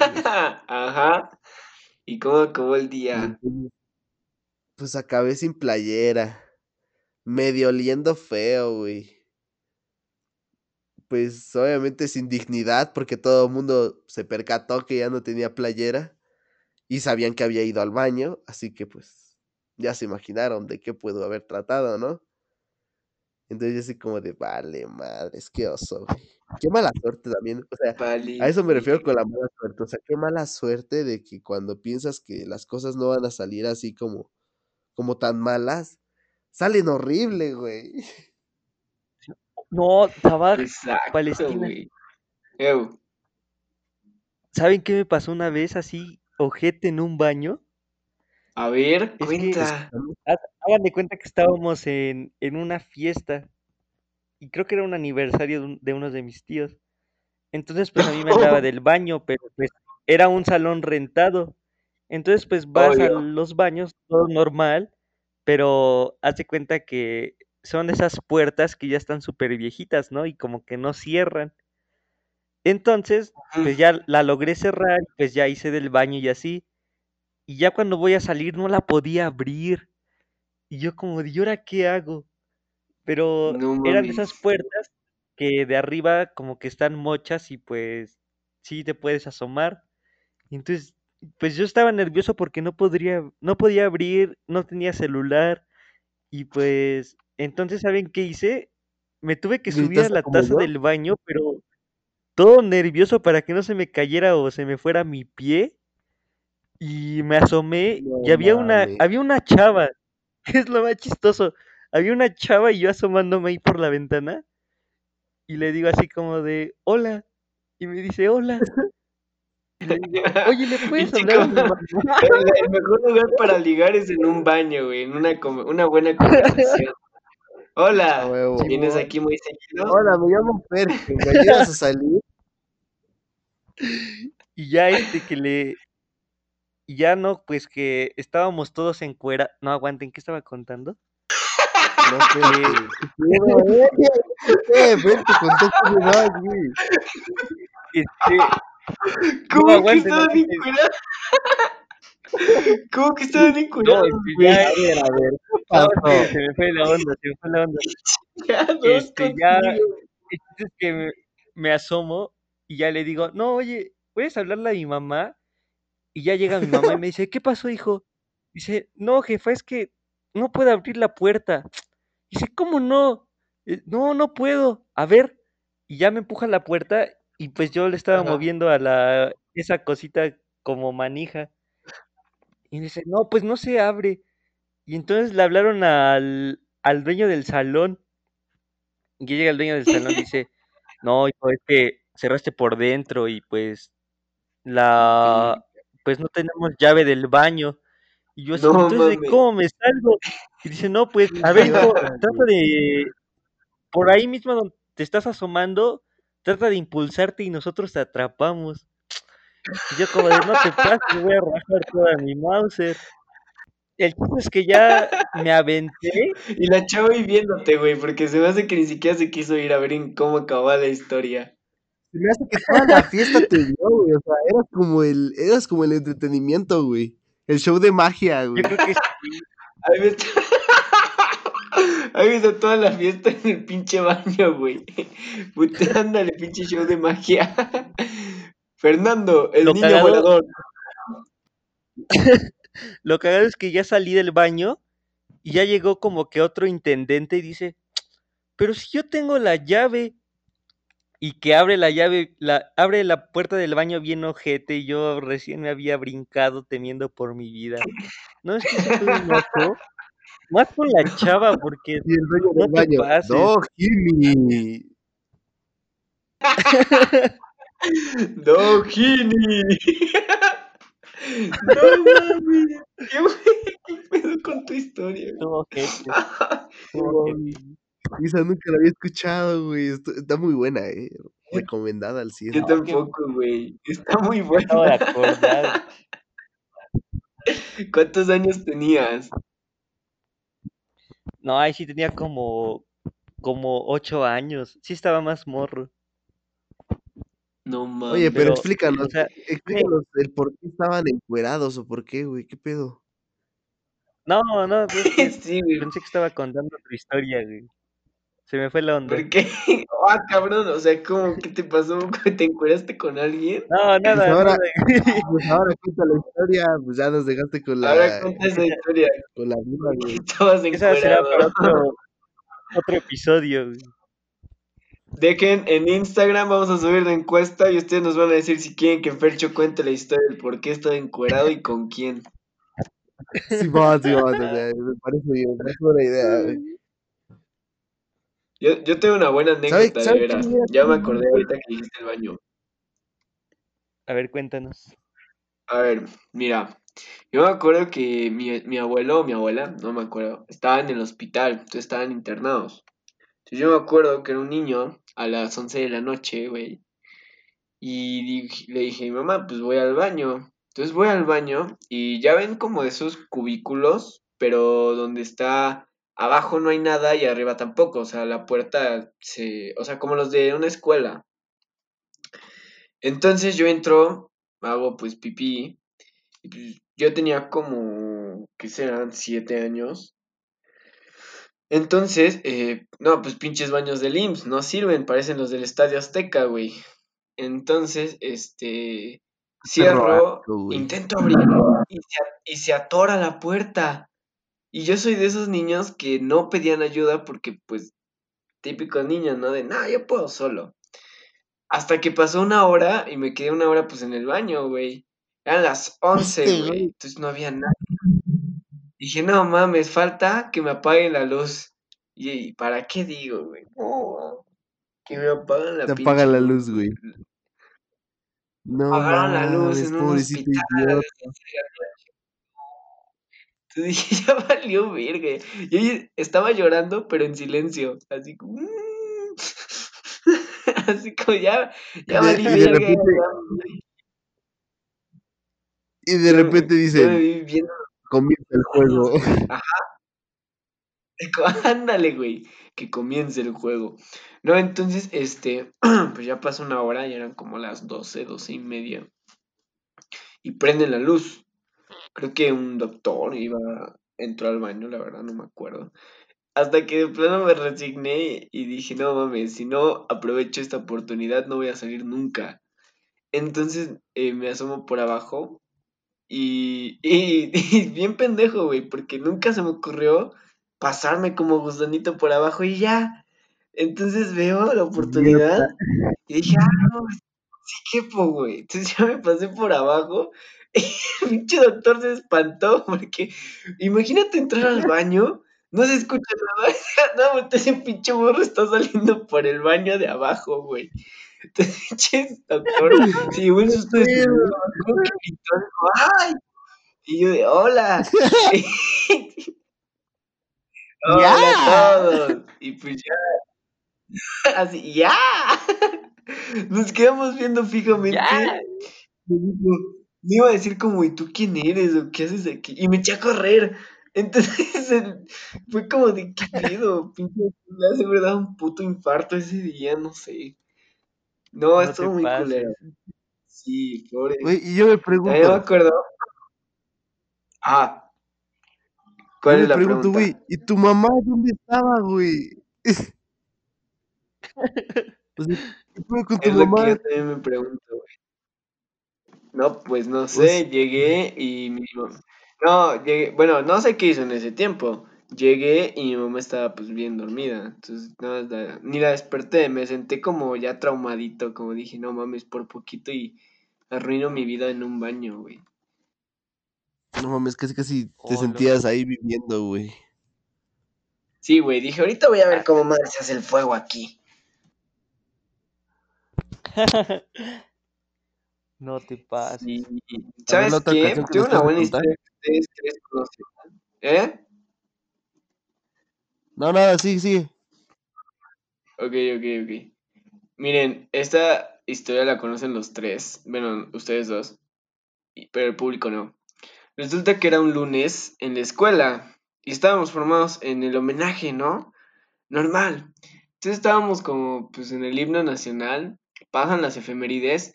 Speaker 1: Ajá. ¿Y cómo acabó el día?
Speaker 2: Pues acabé sin playera. Medio oliendo feo, güey. Pues obviamente sin dignidad porque todo el mundo se percató que ya no tenía playera y sabían que había ido al baño, así que pues ya se imaginaron de qué puedo haber tratado, ¿no? Entonces yo así como de, vale, madre, es que oso, güey. Qué mala suerte también. O sea, a eso me refiero con la mala suerte. O sea, qué mala suerte de que cuando piensas que las cosas no van a salir así como, como tan malas, salen horrible, güey.
Speaker 3: No,
Speaker 1: Exacto,
Speaker 3: Palestina.
Speaker 1: güey. Ew.
Speaker 3: ¿Saben qué me pasó una vez así, ojete en un baño?
Speaker 1: A ver,
Speaker 3: que-
Speaker 1: cuenta.
Speaker 3: Haz- Hagan de cuenta que estábamos en, en una fiesta y creo que era un aniversario de, un- de uno de mis tíos. Entonces, pues a mí me andaba del baño, pero pues era un salón rentado. Entonces, pues vas a los baños, todo normal, pero haz de cuenta que son esas puertas que ya están súper viejitas, ¿no? Y como que no cierran. Entonces, pues ya la logré cerrar, pues ya hice del baño y así. Y ya cuando voy a salir no la podía abrir. Y yo como, de, ¿y ahora qué hago? Pero
Speaker 1: No
Speaker 3: eran de esas puertas que de arriba como que están mochas y pues sí te puedes asomar. Entonces, pues yo estaba nervioso porque no podría, no podía abrir, no tenía celular. Y pues, entonces, ¿saben qué hice? Me tuve que subir a
Speaker 2: ¿Gritaste
Speaker 3: la taza
Speaker 2: yo?
Speaker 3: del baño, pero todo nervioso para que no se me cayera o se me fuera mi pie. Y me asomé
Speaker 2: No
Speaker 3: y había una, había una chava. Es lo más chistoso. Había una chava y yo asomándome ahí por la ventana. Y le digo así como de, hola. Y me dice, hola. Y le digo, oye, ¿le puedes hablar a mi
Speaker 1: como-
Speaker 3: mamá?
Speaker 1: El, el mejor lugar para ligar es en un baño, güey, en una, com- una buena conversación. Hola,
Speaker 2: huevo.
Speaker 1: ¿vienes aquí muy seguido?
Speaker 2: Hola, me llamo Fercho, ¿me ayudas a salir?
Speaker 3: Y ya este que le... Y ya no, pues que estábamos todos en cuera. No, aguanten, ¿qué estaba contando?
Speaker 2: No. No, eh, vente, más, güey.
Speaker 3: Este,
Speaker 1: ¿Cómo que
Speaker 3: aguanten,
Speaker 1: estaban
Speaker 3: aguanten.
Speaker 1: encurados? ¿Cómo que estaban
Speaker 3: no,
Speaker 1: encurados,
Speaker 3: este,
Speaker 1: güey?
Speaker 3: ya,
Speaker 2: A ver, a ver, ¿qué
Speaker 3: no, se, me fue la onda, se me fue la onda.
Speaker 1: Ya, dos
Speaker 3: este, ya-. Entonces que me, me asomo y ya le digo, no, oye, ¿puedes hablarle a mi mamá? Y ya llega mi mamá y me dice, ¿qué pasó, hijo? Dice, no, jefa, es que no puedo abrir la puerta. Dice, ¿cómo no? "Eh, No, no puedo. A ver. Y ya me empuja la puerta y pues yo le estaba
Speaker 1: Ajá.
Speaker 3: moviendo a la, esa cosita como manija. Y dice, no, pues no se abre. Y entonces le hablaron al, al dueño del salón. Y llega el dueño del salón y dice, no, hijo, es que cerraste por dentro y pues la, pues no tenemos llave del baño. Y yo así,
Speaker 1: No
Speaker 3: entonces, ¿de
Speaker 1: mames.
Speaker 3: ¿cómo me salgo? Y dice, no, pues, a ver, hijo, trata de, por ahí mismo donde te estás asomando, trata de impulsarte y nosotros te atrapamos. Y yo como de, no te pases, voy a rajar toda mi Mauser. El chiste es que ya me aventé
Speaker 1: Y la chava viéndote, güey, porque se me hace que ni siquiera se quiso ir a ver en cómo acababa la historia.
Speaker 2: Se me hace que toda la fiesta te vio, güey. O sea, eras como el, eras como el entretenimiento, güey. El show de magia,
Speaker 3: Yo
Speaker 2: güey.
Speaker 3: creo que
Speaker 1: Ahí ves, ahí a toda la fiesta en el pinche baño, güey. Puta, ándale, pinche show de magia. Fernando, el
Speaker 3: Lo
Speaker 1: niño
Speaker 3: cagado-
Speaker 1: volador.
Speaker 3: lo cagado es que ya salí del baño y ya llegó como que otro intendente y dice, pero si yo tengo la llave y que abre la llave, la, abre la puerta del baño bien ojete y yo recién me había brincado temiendo por mi vida. No es que un loco. Más con la chava porque
Speaker 2: Y el dueño
Speaker 3: No
Speaker 2: del
Speaker 3: te
Speaker 2: baño.
Speaker 3: pases.
Speaker 2: No, Jimmy.
Speaker 1: No. No mames. ¿Qué, pedo con tu historia?
Speaker 3: ojete, estuvo ojete.
Speaker 2: Esa nunca la había escuchado, güey. Está muy buena, eh. Recomendada al 100.
Speaker 1: Yo tampoco, güey. Está muy buena.
Speaker 3: acordar.
Speaker 1: ¿Cuántos años tenías?
Speaker 3: No, ahí sí tenía como, como ocho años. Sí estaba más morro.
Speaker 1: No mames.
Speaker 2: Oye, pero,
Speaker 3: pero,
Speaker 2: explícanos,
Speaker 3: o sea,
Speaker 2: explícanos el por qué estaban encuerados o por qué, güey. ¿Qué pedo?
Speaker 3: No, no, es que
Speaker 1: Sí, güey.
Speaker 3: pensé que estaba contando otra historia, güey. Se me fue la onda.
Speaker 1: ¿Por qué? Ah, cabrón, o sea, ¿cómo? ¿Qué te pasó? ¿Te encueraste con alguien?
Speaker 3: No,
Speaker 2: Pues
Speaker 3: nada,
Speaker 2: ahora,
Speaker 3: nada.
Speaker 2: pues ahora cuenta la historia, pues ya nos dejaste con
Speaker 1: Ahora
Speaker 2: la,
Speaker 1: cuenta esa historia.
Speaker 2: con la duda, güey.
Speaker 1: Estabas
Speaker 3: Esa será para otro, otro episodio, güey.
Speaker 1: Dejen en Instagram, vamos a subir la encuesta y ustedes nos van a decir si quieren que Fercho cuente la historia del por qué estaba encuerado y con quién.
Speaker 2: Sí, va, sí, va, o sea, me parece bien, parece buena idea, güey.
Speaker 1: Yo, yo tengo una buena
Speaker 2: ¿Sabe,
Speaker 1: anécdota, de
Speaker 2: sabe
Speaker 1: veras. Ya me acordé ahorita que dijiste el baño.
Speaker 3: A ver, cuéntanos.
Speaker 1: A ver, mira, yo me acuerdo que mi, mi abuelo o mi abuela, no me acuerdo, estaban en el hospital, entonces estaban internados. Entonces yo me acuerdo que era un niño a las 11 de la noche, güey, y le dije mamá, pues voy al baño. Entonces voy al baño y ya ven como esos cubículos, pero donde está abajo no hay nada y arriba tampoco, o sea, la puerta se, o sea, como los de una escuela. Entonces yo entro, hago pues pipí, y pues yo tenía como, ¿qué serán? Siete años. Entonces, eh, no, pues pinches baños del IMSS, no sirven, parecen los del Estadio Azteca, güey. Entonces, este, cierro, intento abrir y se, a- y se atora la puerta. Y yo soy de esos niños que no pedían ayuda porque, pues, típico niño, ¿no? De, no, yo puedo solo. Hasta que pasó una hora y me quedé una hora, pues, en el baño, güey. Eran las 11,
Speaker 2: Este,
Speaker 1: güey. Entonces no había nada. Dije, no mames, falta que me apaguen la luz. ¿Y, y para qué digo, güey? No, que me apagan la
Speaker 2: Te apaga la
Speaker 1: luz.
Speaker 2: güey. No
Speaker 1: Apagaron la luz en un hospital
Speaker 2: idiota.
Speaker 1: las 11 de la noche. Entonces dije, ya valió verga. Y ella estaba llorando, pero en silencio. Así como. "Mm". Así como ya,
Speaker 2: Y
Speaker 1: ya
Speaker 2: de,
Speaker 1: valí
Speaker 2: y de
Speaker 1: verga.
Speaker 2: repente, y de
Speaker 1: Yo,
Speaker 2: repente
Speaker 1: yo viendo
Speaker 2: comienza el juego.
Speaker 1: Ajá. Ándale, güey, que comience el juego. No, entonces, este, pues ya pasó una hora, ya eran como las 12, 12 y media. Y prenden la luz. Creo que un doctor iba, entró al baño, la verdad, no me acuerdo. Hasta que de plano me resigné y dije, no mames, si no aprovecho esta oportunidad no voy a salir nunca. Entonces eh, me asomo por abajo y, y, y bien pendejo, güey, porque nunca se me ocurrió pasarme como gusanito por abajo y ya. Entonces veo la oportunidad y dije, ah, no, sí quepo, güey. Entonces ya me pasé por abajo el pinche doctor se espantó porque imagínate entrar al baño, no se escucha nada, no, un pinche burro está saliendo por el baño de abajo, güey. Entonces, pinche doctor llevó el susto de ¡ay! Y yo de, ¡hola! ¡Hola a todos! Y pues ya, así, ¡ya! Nos quedamos viendo fijamente. Me iba a decir como, ¿y tú quién eres? ¿O qué haces aquí? Y me eché a correr. Entonces el- fue como de, ¿qué pedo? Pinche, me hace verdad un puto infarto ese día, no sé. No,
Speaker 3: No
Speaker 1: estuvo muy culero. Sí, pobre.
Speaker 2: Güey, y yo me
Speaker 1: También me
Speaker 2: pregunto,
Speaker 1: acuerdo. Ah,
Speaker 2: yo
Speaker 1: ¿cuál
Speaker 2: me
Speaker 1: es la
Speaker 2: pregunto,
Speaker 1: pregunta?
Speaker 2: güey, ¿y tu mamá dónde estaba, güey? O sea, ¿qué pedo con tu
Speaker 1: Es lo que yo también me pregunto, güey. No, pues no sé,
Speaker 2: sea,
Speaker 1: llegué y mi mamá... No, llegué, bueno, no sé qué hizo en ese tiempo. Llegué y mi mamá estaba pues bien dormida. Entonces, nada, más la- ni la desperté, me senté como ya traumadito, como dije, no mames, por poquito y arruino mi vida en un baño, güey.
Speaker 2: no mames, casi casi te
Speaker 3: Oh,
Speaker 2: sentías ahí viviendo, güey.
Speaker 1: Sí, güey, dije, ahorita voy a ver cómo madre se hace el fuego aquí.
Speaker 3: No te pases.
Speaker 2: La
Speaker 1: ¿sabes qué?
Speaker 2: que
Speaker 1: Tengo una buena historia que ustedes tres conocen. ¿Eh?
Speaker 2: No, nada, sí, sí.
Speaker 1: Ok, ok, ok. Miren, esta historia la conocen los tres, bueno, ustedes dos, pero el público no. Resulta que era un lunes en la escuela y estábamos formados en el homenaje, ¿no? Normal. Entonces estábamos como pues en el himno nacional, pasan las efemérides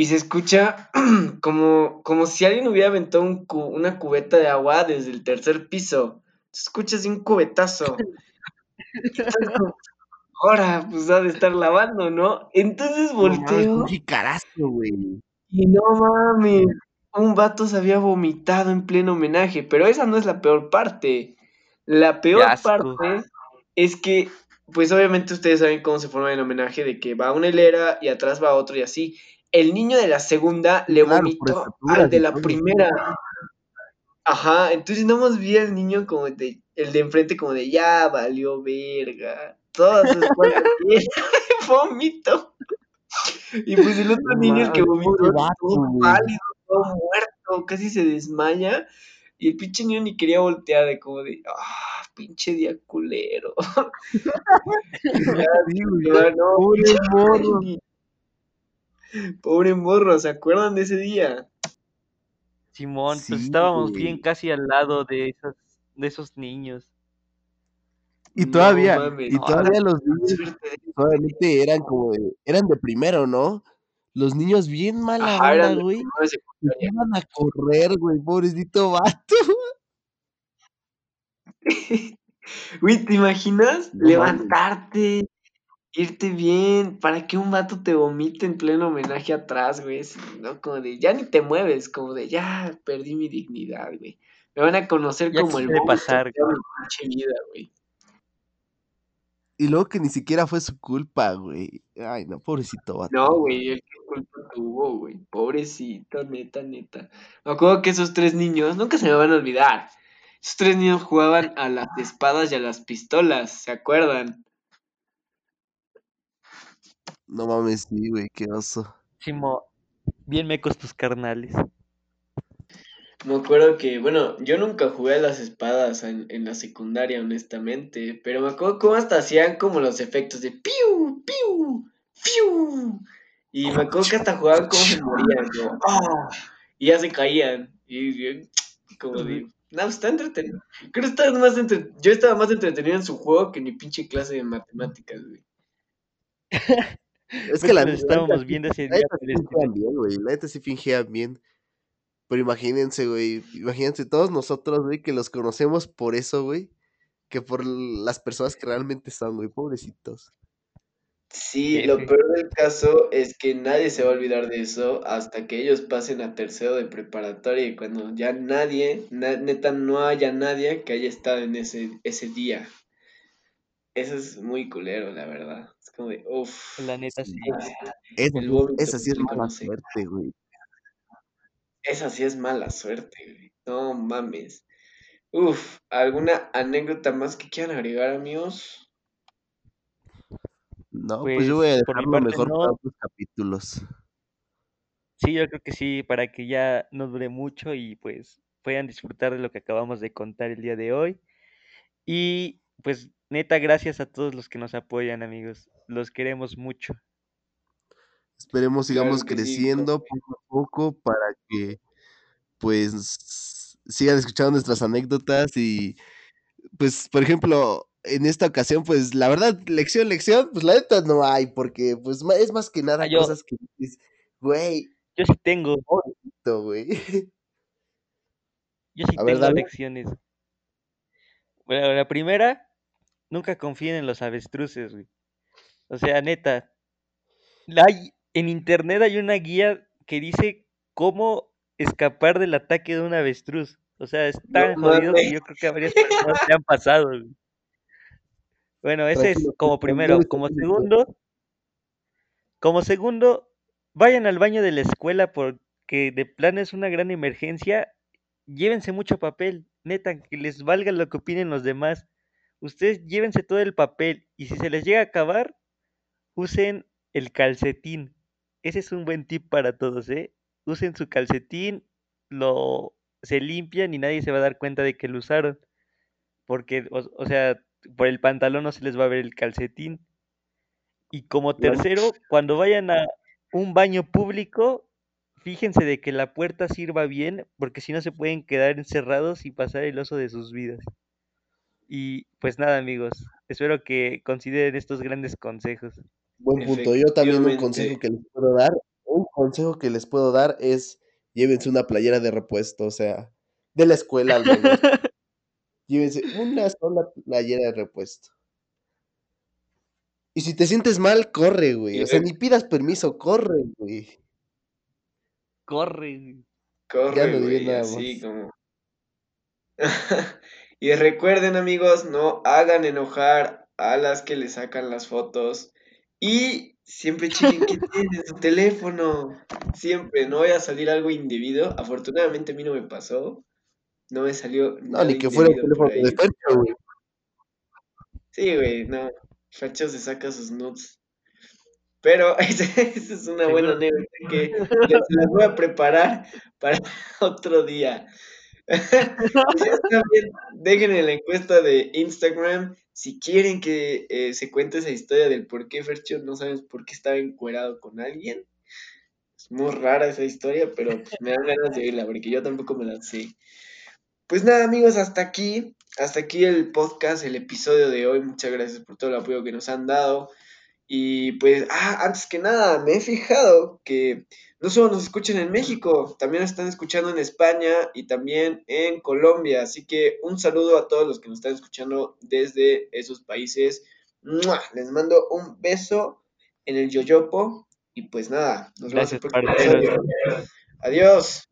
Speaker 1: y se escucha como, como si alguien hubiera aventado un cu- una cubeta de agua desde el tercer piso. Se escucha así un cubetazo. Ahora, pues ha de estar lavando, ¿no? Entonces volteo
Speaker 2: un jicarazo, güey.
Speaker 1: y no mames, un vato se había vomitado en pleno homenaje, pero esa no es la peor parte. La
Speaker 3: Qué
Speaker 1: peor parte es que, pues obviamente ustedes saben cómo se forma el homenaje, de que va una hilera y atrás va otro y así. El niño de la segunda le
Speaker 2: Claro,
Speaker 1: vomitó al de la primera. Ajá, entonces no más vi al niño como de, el de enfrente como de, ya valió verga. Todas sus cosas vomito. Y pues el otro niño, el que vomitó, todo pálido, todo muerto, casi se desmaya. Y el pinche niño ni quería voltear, de como de, ah, pinche día culero. Pobre morro. Pobre morro, ¿se acuerdan de ese día?
Speaker 3: Simón, pues estábamos bien casi al lado de esos, de esos niños.
Speaker 2: Y todavía, y todavía los niños solamente eran como de, eran de primero, ¿no? Los niños bien mala onda, güey. Iban a correr, güey, pobrecito vato.
Speaker 1: Güey, ¿te imaginas levantarte, irte bien, para que un vato te vomite en pleno homenaje atrás, güey? ¿no? Como de, ya ni te mueves, como de, ya perdí mi dignidad, güey. Me van a conocer como el
Speaker 3: de pasar,
Speaker 1: vida, güey.
Speaker 2: Y luego que ni siquiera fue su culpa, güey. Ay, no, pobrecito vato.
Speaker 1: No, güey, el que culpa tuvo, güey. Pobrecito, neta, neta. Me acuerdo que esos tres niños, nunca se me van a olvidar. Esos tres niños jugaban a las espadas y a las pistolas, ¿se acuerdan?
Speaker 2: No mames, sí, güey, qué oso.
Speaker 3: Simo, bien mecos tus carnales.
Speaker 1: Me acuerdo que, bueno, yo nunca jugué a las espadas en, la secundaria, honestamente, pero me acuerdo cómo hasta hacían como los efectos de piu, piu, piu. Y me acuerdo que hasta jugaban como se morían, como, ¡ah! y ya se caían. Y, como de, no, está entretenido. Creo que estaba más entre... yo estaba más entretenido en su juego que en mi pinche clase de matemáticas, güey.
Speaker 2: es que la estábamos viendo ese día. La neta bien, güey. La neta sí fingían bien. Pero imagínense, güey, imagínense todos nosotros, güey, que los conocemos por eso, güey, que por las personas que realmente son, güey, pobrecitos.
Speaker 1: Sí, lo peor del caso es que nadie se va a olvidar de eso hasta que ellos pasen a tercero de preparatoria y cuando ya nadie, neta, no haya nadie que haya estado en ese, ese día. Eso es muy culero, la verdad. Es como de, uff.
Speaker 3: La neta sí.
Speaker 2: esa sí es mala suerte, güey.
Speaker 1: Esa sí es mala suerte, güey. No mames. Uf, ¿alguna anécdota más que quieran agregar, amigos?
Speaker 2: No, pues, yo voy a pues, dejarlo mejor para otros capítulos.
Speaker 3: Sí, yo creo que sí, para que ya no dure mucho y pues puedan disfrutar de lo que acabamos de contar el día de hoy. Y pues neta, gracias a todos los que nos apoyan, amigos. Los queremos mucho.
Speaker 2: Esperemos sigamos creciendo poco a poco para que pues sigan escuchando nuestras anécdotas y pues por ejemplo en esta ocasión pues la verdad lección lección pues la neta no hay porque pues es más que nada ah, cosas que güey
Speaker 3: yo sí tengo.
Speaker 2: güey.
Speaker 3: Yo sí tengo lecciones. Bueno la primera nunca confíen en los avestruces güey o sea neta hay en internet hay una guía que dice cómo escapar del ataque de un avestruz. O sea, es tan jodido que yo creo que a varias personas se han pasado. Bueno, ese es como primero. Como segundo, como segundo, vayan al baño de la escuela porque de plan es una gran emergencia. Llévense mucho papel, neta, que les valga lo que opinen los demás. Ustedes llévense todo el papel y si se les llega a acabar, usen el calcetín. Ese es un buen tip para todos, ¿eh? Usen su calcetín, lo se limpian y nadie se va a dar cuenta de que lo usaron. Porque, o, sea, por el pantalón no se les va a ver el calcetín. Y como tercero, cuando vayan a un baño público, fíjense de que la puerta sirva bien, porque si no se pueden quedar encerrados y pasar el oso de sus vidas. Y pues nada, amigos, espero que consideren estos grandes consejos.
Speaker 2: Buen punto. Yo también un consejo que les puedo dar, un consejo que les puedo dar es llévense una playera de repuesto, o sea, de la escuela al menos. llévense una sola playera de repuesto. Y si te sientes mal, corre, güey. O sea, ni pidas permiso, corre, güey.
Speaker 3: Corre.
Speaker 1: Corre, güey, así como... y recuerden, amigos, no hagan enojar a las que le sacan las fotos. Y siempre chequen qué tiene su teléfono. Siempre, no voy a salir algo indebido. Afortunadamente a mí no me pasó. No me salió
Speaker 2: No,
Speaker 1: nada
Speaker 2: ni que fuera el teléfono de. Fercho, güey.
Speaker 1: Sí, güey, no. Fercho se saca sus nudes. Pero esa esa es una buena anécdota que les las voy a preparar para otro día. Dejen en la encuesta de Instagram si quieren que eh, se cuente esa historia del por qué Fercho no sabes por qué estaba encuerado con alguien. Es muy rara esa historia, pero me dan ganas de oírla porque yo tampoco me la sé. Pues nada, amigos, hasta aquí. Hasta aquí el podcast, el episodio de hoy. Muchas gracias por todo el apoyo que nos han dado. Y pues, ah, antes que nada, me he fijado que no solo nos escuchan en México, también nos están escuchando en España y también en Colombia. Así que un saludo a todos los que nos están escuchando desde esos países. ¡Mua! Les mando un beso en el yoyopo. Y pues nada, nos vemos el
Speaker 3: Gracias.
Speaker 1: Adiós.